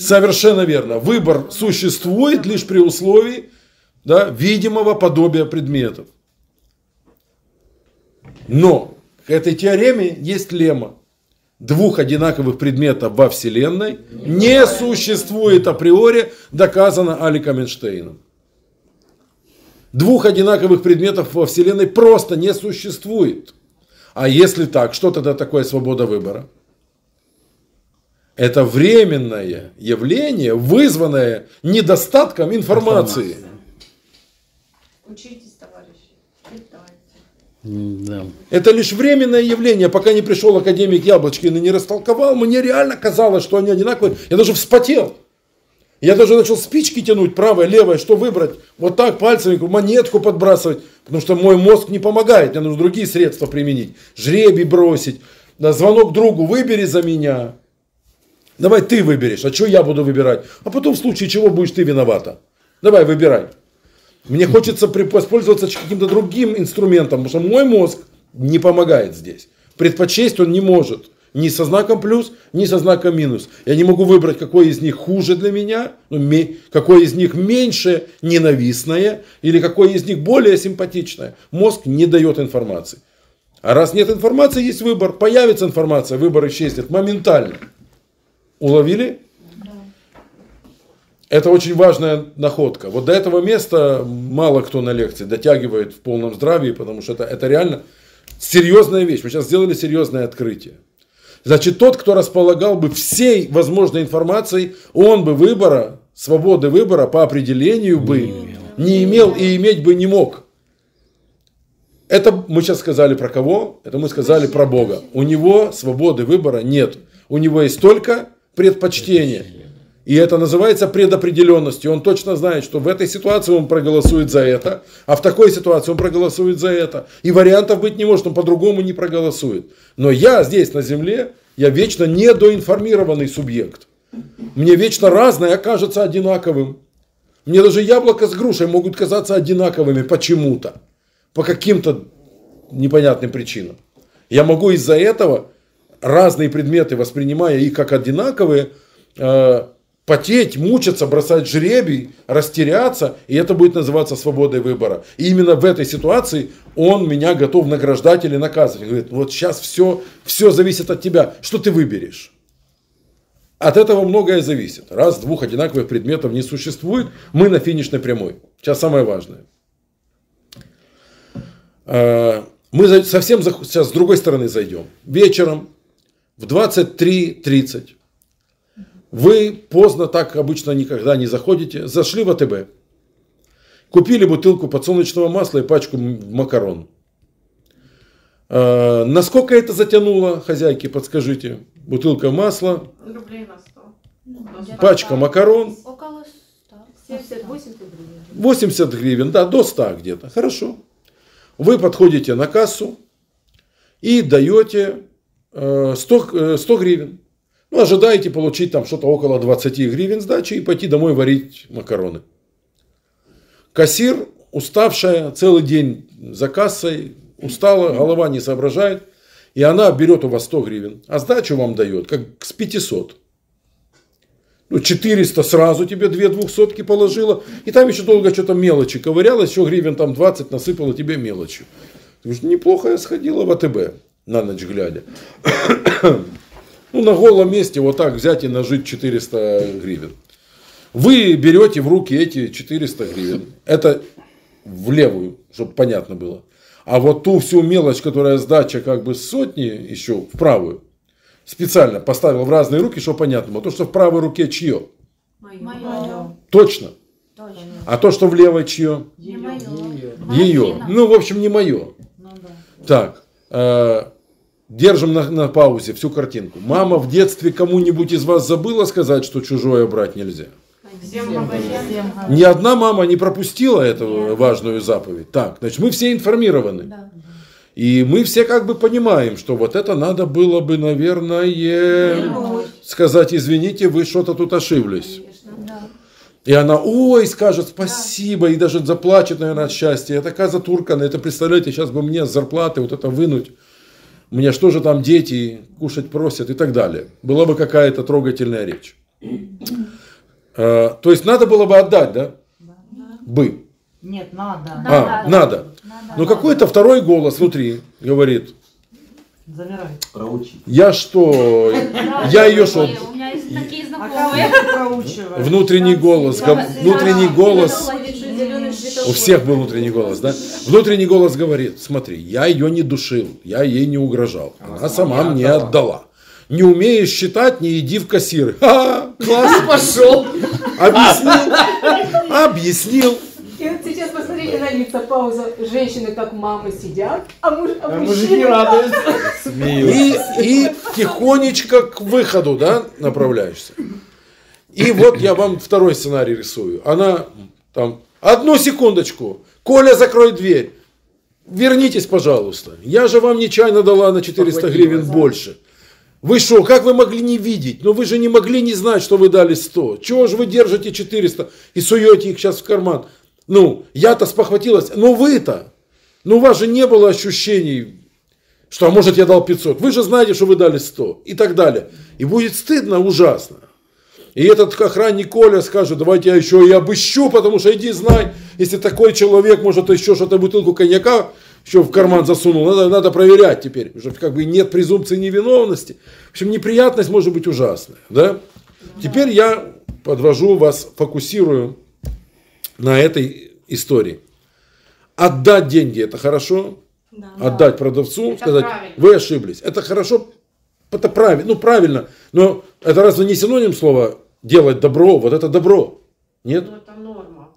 S1: Совершенно верно. Выбор существует лишь при условии да, видимого подобия предметов. Но к этой теореме есть лемма. Двух одинаковых предметов во Вселенной не существует априори, доказано Аликом Эйнштейном. Двух одинаковых предметов во Вселенной просто не существует. А если так, что тогда такое свобода выбора? Это временное явление, вызванное недостатком информации.
S4: М, Да.
S1: Это лишь временное явление, пока не пришел академик Яблочкин и не растолковал, мне реально казалось, что они одинаковые. Я даже вспотел. Я даже начал спички тянуть, правое, левое, что выбрать. Вот так пальцами монетку подбрасывать, потому что мой мозг не помогает, мне нужно другие средства применить. Жребий бросить, да, звонок другу, выбери за меня. Давай ты выберешь, а что я буду выбирать? А потом в случае чего будешь ты виновата. Давай, выбирай. Мне хочется воспользоваться каким-то другим инструментом, потому что мой мозг не помогает здесь. Предпочесть он не может. Ни со знаком плюс, ни со знаком минус. Я не могу выбрать, какой из них хуже для меня, ну, какой из них меньше ненавистное, или какой из них более симпатичное. Мозг не дает информации. А раз нет информации, есть выбор. Появится информация, выбор исчезнет моментально. Уловили? Это очень важная находка. Вот до этого места мало кто на лекции дотягивает в полном здравии, потому что это, это реально серьезная вещь. Мы сейчас сделали серьезное открытие. Значит, тот, кто располагал бы всей возможной информацией, он бы выбора, свободы выбора по определению бы не имел и иметь бы не мог. Это мы сейчас сказали про кого? Это мы сказали про Бога. У него свободы выбора нет. У него есть только предпочтение. И это называется предопределенностью. Он точно знает, что в этой ситуации он проголосует за это, а в такой ситуации он проголосует за это. И вариантов быть не может, он по-другому не проголосует. Но я здесь на земле, я вечно недоинформированный субъект. Мне вечно разное окажется одинаковым. Мне даже яблоко с грушей могут казаться одинаковыми почему-то. По каким-то непонятным причинам. Я могу из-за этого разные предметы, воспринимая их как одинаковые, э, потеть, мучиться, бросать жребий, растеряться, и это будет называться свободой выбора. И именно в этой ситуации он меня готов награждать или наказывать. Говорит, вот сейчас все, все зависит от тебя, что ты выберешь. От этого многое зависит. Раз, двух одинаковых предметов не существует, мы на финишной прямой. Сейчас самое важное. А, мы совсем сейчас с другой стороны зайдем. Вечером в 23.30 вы поздно, так обычно никогда не заходите, зашли в АТБ, купили бутылку подсолнечного масла и пачку макарон. А, насколько это затянуло, хозяйки, подскажите? Бутылка масла,
S6: Рублей на 100.
S3: Ну,
S1: пачка макарон,
S3: Около 100.
S2: 70-80 гривен.
S1: 80 гривен, да, до 100 где-то. Хорошо. Вы подходите на кассу и даете э, 100, э, 100 гривен. Ну, ожидаете получить там что-то около 20 гривен сдачи и пойти домой варить макароны. Кассир, уставшая, целый день за кассой, устала, голова не соображает, и она берет у вас 100 гривен, а сдачу вам дает, как с 500. Ну, 400 сразу тебе две двухсотки положила, и там еще долго что-то мелочи ковырялась, еще гривен там 20 насыпала тебе мелочью. Ты говоришь, неплохо я сходила в АТБ на ночь глядя. Ну, на голом месте вот так взять и нажить 400 гривен. Вы берете в руки эти 400 гривен. Это в левую, чтобы понятно было. А вот ту всю мелочь, которая сдача как бы сотни еще в правую, специально поставил в разные руки, чтобы понятно было. То, что в правой руке чье?
S3: Мое.
S1: Точно.
S3: Точно.
S1: А то, что в левой чье?
S3: Не мое.
S1: Ее. Ну, в общем, не мое. Так. Держим на, на паузе всю картинку. Мама в детстве кому-нибудь из вас забыла сказать, что чужое брать нельзя?
S6: Всем.
S1: Ни одна мама не пропустила эту важную заповедь. Так, значит, мы все информированы.
S3: Да.
S1: И мы все как бы понимаем, что вот это надо было бы, наверное, сказать, извините, вы что-то тут ошиблись.
S3: Да.
S1: И она, ой, скажет спасибо, и даже заплачет, наверное, от счастья. Это Каза Туркана, это представляете, сейчас бы мне с зарплаты вот это вынуть. Мне что же там дети кушать просят и так далее. Была бы какая-то трогательная речь. Э, То есть надо было бы отдать, да? Бы.
S7: Нет, надо.
S1: А, надо. Но какой-то второй голос внутри говорит,
S7: Замирай.
S1: я что, я ее что,
S3: У меня есть такие
S7: А
S3: знакомые.
S1: внутренний голос, внутренний голос, у всех был внутренний голос, да? Внутренний голос говорит, смотри, я ее не душил, я ей не угрожал, она сама мне отдала. Не умеешь считать, не иди в кассиры. Ха, классно.
S5: Пошел.
S1: Объяснил, объяснил.
S2: И вот сейчас посмотрите на лица, пауза. Женщины как мамы сидят, а, муж, а,
S5: А
S2: мужчины
S5: мужики радуются.
S1: И, и тихонечко к выходу, да, направляешься. И вот я вам второй сценарий рисую. Она там, одну секундочку, Коля, закрой дверь. Вернитесь, пожалуйста. Я же вам нечаянно дала на 400 гривен больше. Вы что, как вы могли не видеть? Ну вы же не могли не знать, что вы дали 100. Чего же вы держите 400 и суете их сейчас в карман? Ну, я-то спохватилась. Ну вы-то. Ну у вас же не было ощущений, что, а может, я дал 500. Вы же знаете, что вы дали 100. И так далее. И будет стыдно ужасно. И этот охранник Коля скажет, давайте я еще и обыщу, потому что иди знай, если такой человек может еще что-то бутылку коньяка еще в карман засунул, надо, надо проверять теперь. Уже как бы нет презумпции невиновности. В общем, неприятность может быть ужасная. Да? Теперь я подвожу вас, фокусирую на этой истории. Отдать деньги это хорошо,
S3: Да.
S1: отдать продавцу,
S6: Это
S1: сказать,
S6: правильно.
S1: вы ошиблись. Это хорошо, это правильно, ну правильно, но это разве не синоним слова делать добро? Вот это добро. Нет?
S6: Ну, это норма.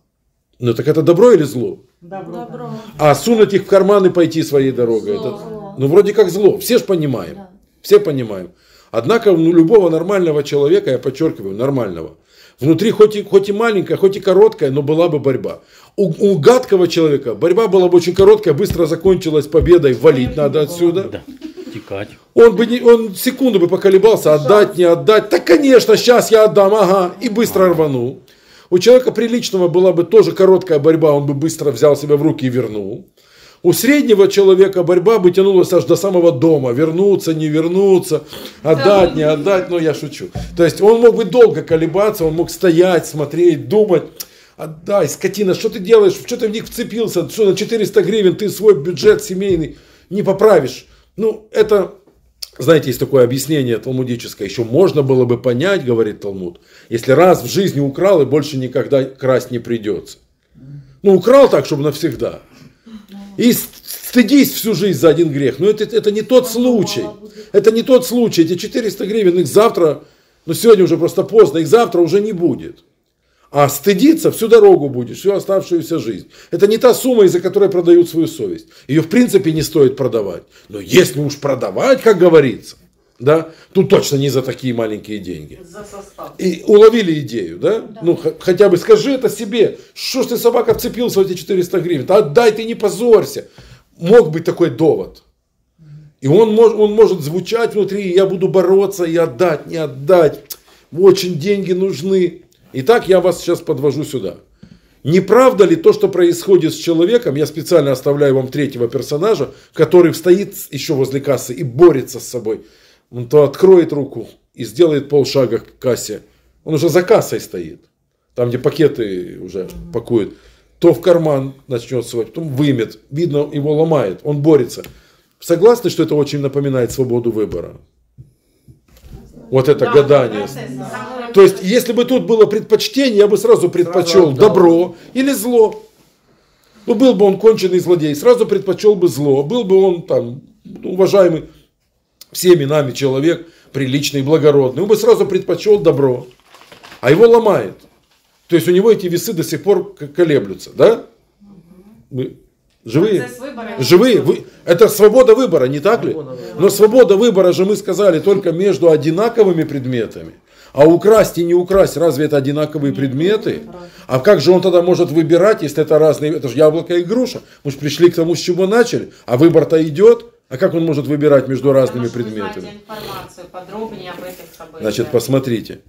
S1: Ну так это добро или зло?
S7: Добро.
S3: Добро.
S1: А сунуть их в карман и пойти своей дорогой,
S3: Зло.
S1: это, ну вроде как зло. Все же понимаем.
S3: Да.
S1: Все понимаем. Однако у любого нормального человека, я подчеркиваю, нормального, внутри хоть и, хоть и маленькая, хоть и короткая, но была бы борьба. У, у гадкого человека борьба была бы очень короткая, быстро закончилась победой, валить надо отсюда.
S4: Да. Текать.
S1: Он бы не, он секунду бы поколебался, отдать, не отдать. Так, конечно, сейчас я отдам, ага, и быстро рванул. У человека приличного была бы тоже короткая борьба, он бы быстро взял себя в руки и вернул. У среднего человека борьба бы тянулась аж до самого дома. Вернуться, не вернуться, отдать, не отдать. Но я шучу. То есть он мог бы долго колебаться, он мог стоять, смотреть, думать. Отдай, скотина, что ты делаешь? Что ты в них вцепился? Что на 400 гривен ты свой бюджет семейный не поправишь? Ну, это, знаете, есть такое объяснение талмудическое. Еще можно было бы понять, говорит Талмуд, если раз в жизни украл и больше никогда красть не придется. Ну, украл так, чтобы навсегда. И стыдись всю жизнь за один грех. Но это, это не тот случай. Это не тот случай. Эти 400 гривен, их завтра, ну сегодня уже просто поздно, их завтра уже не будет. А стыдиться всю дорогу будешь, всю оставшуюся жизнь. Это не та сумма, из-за которой продают свою совесть. Ее в принципе не стоит продавать. Но если уж продавать, как говорится, да, тут точно не за такие маленькие деньги.
S6: За состав.
S1: И уловили идею, да? Ну, х- хотя бы скажи это себе. Что ж ты, собака, вцепился в эти 400 гривен? Да отдай ты, не позорься. Мог быть такой довод. И он, он может звучать внутри, я буду бороться и отдать, не отдать. Очень деньги нужны. Итак, я вас сейчас подвожу сюда. Не правда ли то, что происходит с человеком, я специально оставляю вам третьего персонажа, который стоит еще возле кассы и борется с собой. Он то откроет руку и сделает полшага к кассе. Он уже за кассой стоит, там, где пакеты уже пакуют. То в карман начнет свой, потом вымет. Видно, его ломает, он борется. Согласны, что это очень напоминает свободу выбора? Вот это
S6: Да,
S1: гадание.
S6: самый
S1: То есть, если бы тут было предпочтение, я бы сразу предпочел
S5: отдал.
S1: добро или зло. Ну, был бы он конченый злодей, сразу предпочел бы зло. Был бы он там, ну, уважаемый всеми нами человек, приличный, благородный, он бы сразу предпочел добро. А его ломает. То есть, у него эти весы до сих пор колеблются, да? Живые? Живые, вы, это свобода выбора, не так ли? Но свобода выбора же мы сказали только между одинаковыми предметами. А украсть и не украсть, разве это одинаковые предметы? А как же он тогда может выбирать, если это разные, это же яблоко и груша. Мы же пришли к тому, с чего начали, а выбор-то идет. А как он может выбирать между разными
S6: Потому
S1: предметами?
S6: информацию подробнее об этих событиях.
S1: Значит, посмотрите.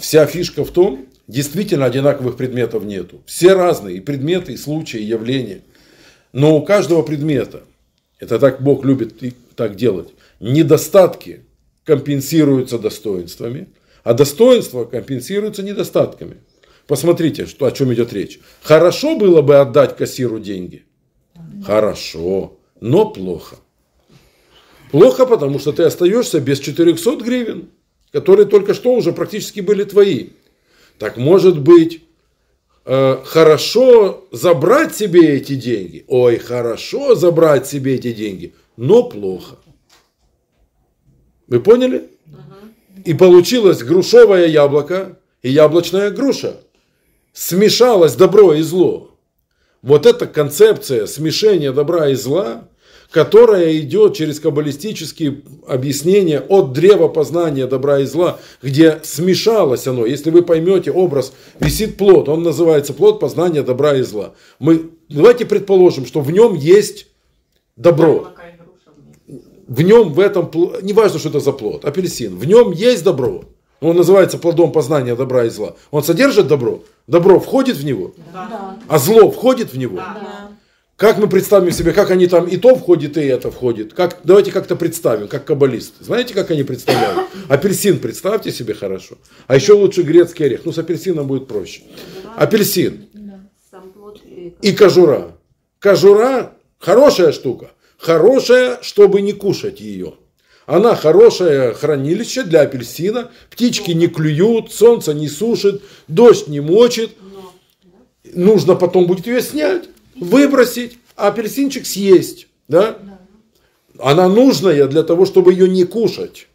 S1: Вся фишка в том, действительно одинаковых предметов нету. Все разные, и предметы, и случаи, и явления. Но у каждого предмета, это так Бог любит и так делать, недостатки компенсируются достоинствами, а достоинства компенсируются недостатками. Посмотрите, что, о чем идет речь. Хорошо было бы отдать кассиру деньги? Хорошо, но плохо. Плохо, потому что ты остаешься без 400 гривен, которые только что уже практически были твои. Так может быть, э, хорошо забрать себе эти деньги? Ой, хорошо забрать себе эти деньги, но плохо. Вы поняли? И получилось грушевое яблоко и яблочная груша. Смешалось добро и зло. Вот эта концепция смешения добра и зла, которая идет через каббалистические объяснения от древа познания добра и зла, где смешалось оно. Если вы поймете образ, висит плод, он называется плод познания добра и зла. Мы, давайте предположим, что в нем есть добро. В нем, в этом, не важно, что это за плод, апельсин, в нем есть добро. Он называется плодом познания добра и зла. Он содержит добро. Добро входит в него,
S3: Да.
S1: а зло входит в него.
S3: Да.
S1: Как мы представим себе, как они там и то входит, и это входит? Как, давайте как-то представим, как каббалисты. Знаете, как они представляют? Апельсин представьте себе хорошо. А еще лучше грецкий орех. Ну, с апельсином будет проще. Апельсин
S2: и
S1: кожура. Кожура хорошая штука. Хорошая, чтобы не кушать ее. Она хорошее хранилище для апельсина. Птички не клюют, солнце не сушит, дождь не мочит. Нужно потом будет ее снять, выбросить, а апельсинчик съесть. Да? Она нужная для того, чтобы ее не кушать.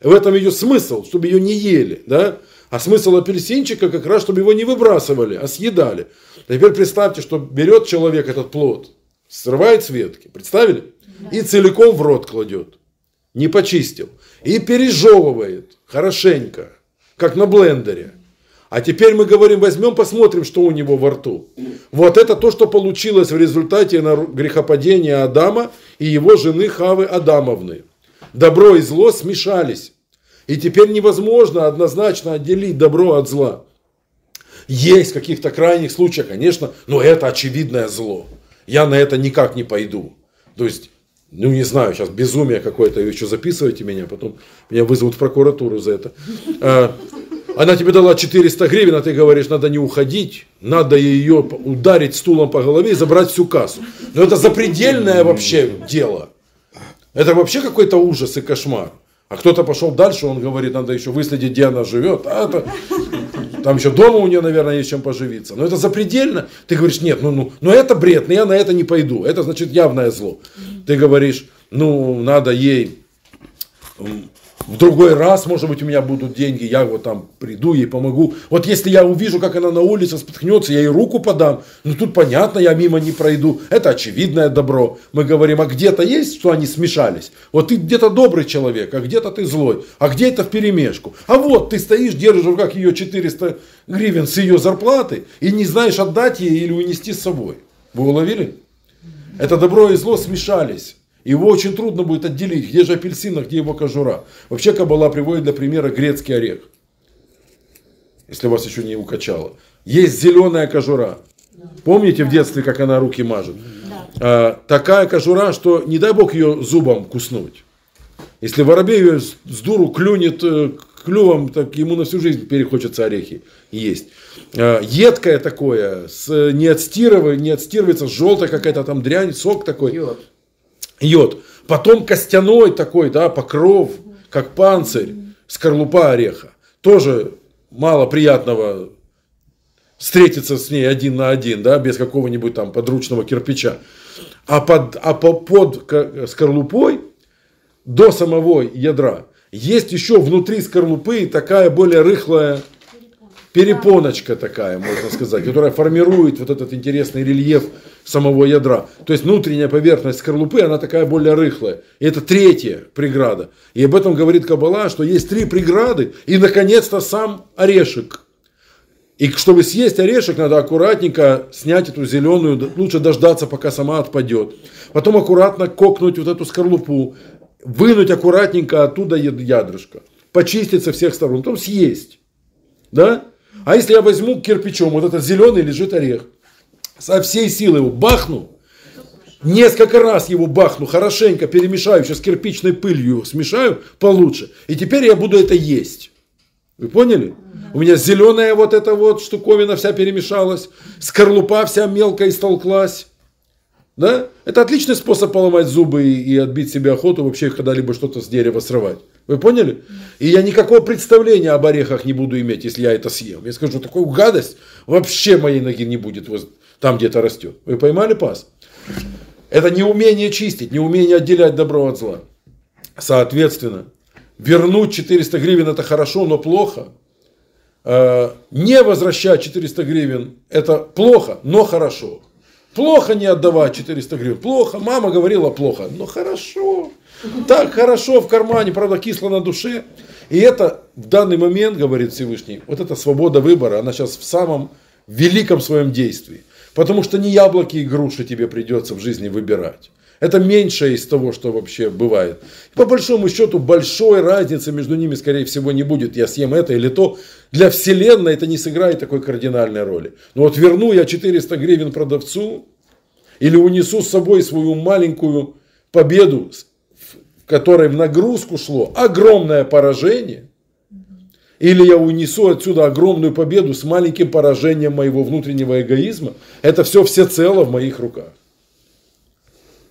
S1: В этом ее смысл, чтобы ее не ели. Да? А смысл апельсинчика как раз, чтобы его не выбрасывали, а съедали. Теперь представьте, что берет человек этот плод, срывает с ветки, представили? И целиком в рот кладет. Не почистил. И пережевывает хорошенько, как на блендере. А теперь мы говорим, возьмем, посмотрим, что у него во рту. Вот это то, что получилось в результате грехопадения Адама и его жены Хавы Адамовны. Добро и зло смешались. И теперь невозможно однозначно отделить добро от зла. Есть в каких-то крайних случаях, конечно, но это очевидное зло. Я на это никак не пойду. То есть, ну не знаю, сейчас безумие какое-то, еще записывайте меня, потом меня вызовут в прокуратуру за это. Она тебе дала 400 гривен, а ты говоришь, надо не уходить, надо ее ударить стулом по голове и забрать всю кассу. Но это запредельное вообще дело. Это вообще какой-то ужас и кошмар. А кто-то пошел дальше, он говорит, надо еще выследить, где она живет. А это, там еще дома у нее, наверное, есть чем поживиться. Но это запредельно. Ты говоришь, нет, ну, ну, ну это бред, но я на это не пойду. Это значит явное зло. Ты говоришь, ну, надо ей в другой раз, может быть, у меня будут деньги, я вот там приду, ей помогу. Вот если я увижу, как она на улице споткнется, я ей руку подам. Ну тут понятно, я мимо не пройду. Это очевидное добро. Мы говорим, а где-то есть, что они смешались. Вот ты где-то добрый человек, а где-то ты злой. А где это в перемешку? А вот ты стоишь, держишь в руках ее 400 гривен с ее зарплаты и не знаешь отдать ей или унести с собой. Вы уловили? Это добро и зло смешались. Его очень трудно будет отделить, где же апельсин, а где его кожура. Вообще Кабала приводит для примера грецкий орех. Если вас еще не укачало. Есть зеленая кожура. Помните в детстве, как она руки мажет? А, такая кожура, что не дай бог ее зубом куснуть. Если воробей ее с дуру клюнет э, клювом, так ему на всю жизнь перехочется орехи есть. А, едкое такое, с, не, отстирывай, не отстирывается, желтая какая-то там дрянь, сок такой.
S5: Йод
S1: йод. Потом костяной такой, да, покров, как панцирь, скорлупа ореха. Тоже мало приятного встретиться с ней один на один, да, без какого-нибудь там подручного кирпича. А под, а под скорлупой до самого ядра есть еще внутри скорлупы такая более рыхлая перепоночка такая, можно сказать, которая формирует вот этот интересный рельеф самого ядра. То есть внутренняя поверхность скорлупы, она такая более рыхлая. И это третья преграда. И об этом говорит Кабала, что есть три преграды, и наконец-то сам орешек. И чтобы съесть орешек, надо аккуратненько снять эту зеленую, лучше дождаться, пока сама отпадет. Потом аккуратно кокнуть вот эту скорлупу, вынуть аккуратненько оттуда ядрышко, почистить со всех сторон, потом съесть. Да? А если я возьму кирпичом, вот этот зеленый лежит орех, со всей силы его бахну, несколько раз его бахну, хорошенько перемешаю, сейчас кирпичной пылью смешаю получше, и теперь я буду это есть. Вы поняли? У меня зеленая вот эта вот штуковина вся перемешалась, скорлупа вся мелко истолклась. Да? Это отличный способ поломать зубы и отбить себе охоту вообще когда-либо что-то с дерева срывать. Вы поняли? И я никакого представления об орехах не буду иметь, если я это съем. Я скажу, такую гадость вообще моей ноги не будет там, где это растет. Вы поймали пас? Это неумение чистить, неумение отделять добро от зла. Соответственно, вернуть 400 гривен это хорошо, но плохо. Э, не возвращать 400 гривен это плохо, но хорошо. Плохо не отдавать 400 гривен. Плохо. Мама говорила плохо. Но хорошо. Так хорошо в кармане, правда, кисло на душе. И это в данный момент, говорит Всевышний, вот эта свобода выбора, она сейчас в самом великом своем действии. Потому что не яблоки и груши тебе придется в жизни выбирать. Это меньшее из того, что вообще бывает. И по большому счету, большой разницы между ними, скорее всего, не будет. Я съем это или то. Для Вселенной это не сыграет такой кардинальной роли. Но вот верну я 400 гривен продавцу или унесу с собой свою маленькую победу которой в нагрузку шло огромное поражение, или я унесу отсюда огромную победу с маленьким поражением моего внутреннего эгоизма, это все всецело в моих руках.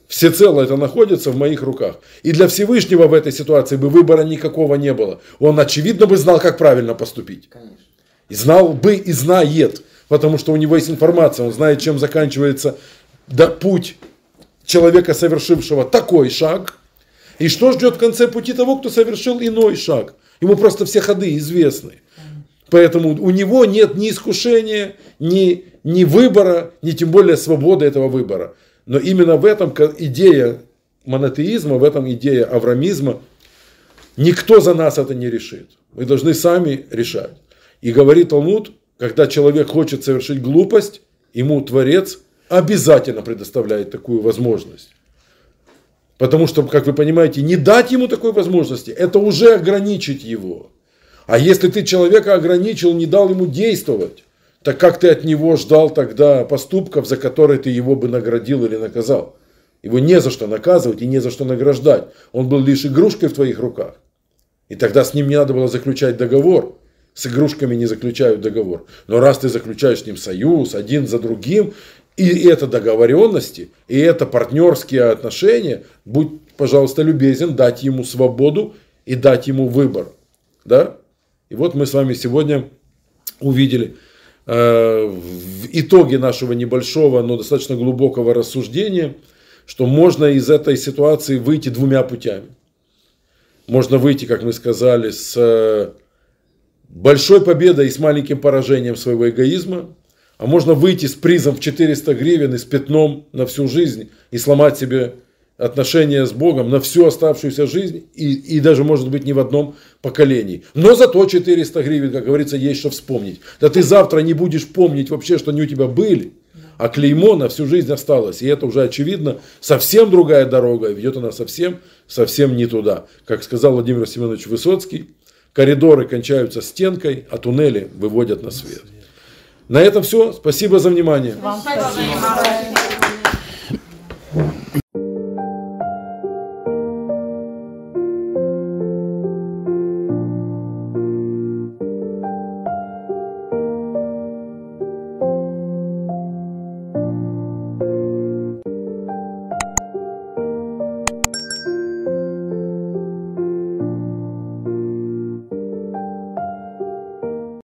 S1: Всецело это находится в моих руках. И для Всевышнего в этой ситуации бы выбора никакого не было. Он, очевидно, бы знал, как правильно поступить.
S5: Конечно.
S1: И знал бы и знает, потому что у него есть информация, он знает, чем заканчивается да, путь человека, совершившего такой шаг, и что ждет в конце пути того, кто совершил иной шаг. Ему просто все ходы известны. Поэтому у него нет ни искушения, ни, ни выбора, ни тем более свободы этого выбора. Но именно в этом идея монотеизма, в этом идея аврамизма. Никто за нас это не решит. Мы должны сами решать. И говорит Талмуд, когда человек хочет совершить глупость, ему Творец обязательно предоставляет такую возможность. Потому что, как вы понимаете, не дать ему такой возможности, это уже ограничить его. А если ты человека ограничил, не дал ему действовать, так как ты от него ждал тогда поступков, за которые ты его бы наградил или наказал? Его не за что наказывать и не за что награждать. Он был лишь игрушкой в твоих руках. И тогда с ним не надо было заключать договор. С игрушками не заключают договор. Но раз ты заключаешь с ним союз один за другим, и это договоренности, и это партнерские отношения, будь, пожалуйста, любезен дать ему свободу и дать ему выбор. Да? И вот мы с вами сегодня увидели э, в итоге нашего небольшого, но достаточно глубокого рассуждения, что можно из этой ситуации выйти двумя путями. Можно выйти, как мы сказали, с э, большой победой и с маленьким поражением своего эгоизма, а можно выйти с призом в 400 гривен и с пятном на всю жизнь и сломать себе отношения с Богом на всю оставшуюся жизнь и, и даже, может быть, не в одном поколении. Но зато 400 гривен, как говорится, есть что вспомнить. Да ты завтра не будешь помнить вообще, что они у тебя были, а клеймо на всю жизнь осталось. И это уже очевидно, совсем другая дорога, и ведет она совсем, совсем не туда. Как сказал Владимир Семенович Высоцкий, коридоры кончаются стенкой, а туннели выводят на свет. На этом все. Спасибо за внимание.
S7: Вам Спасибо.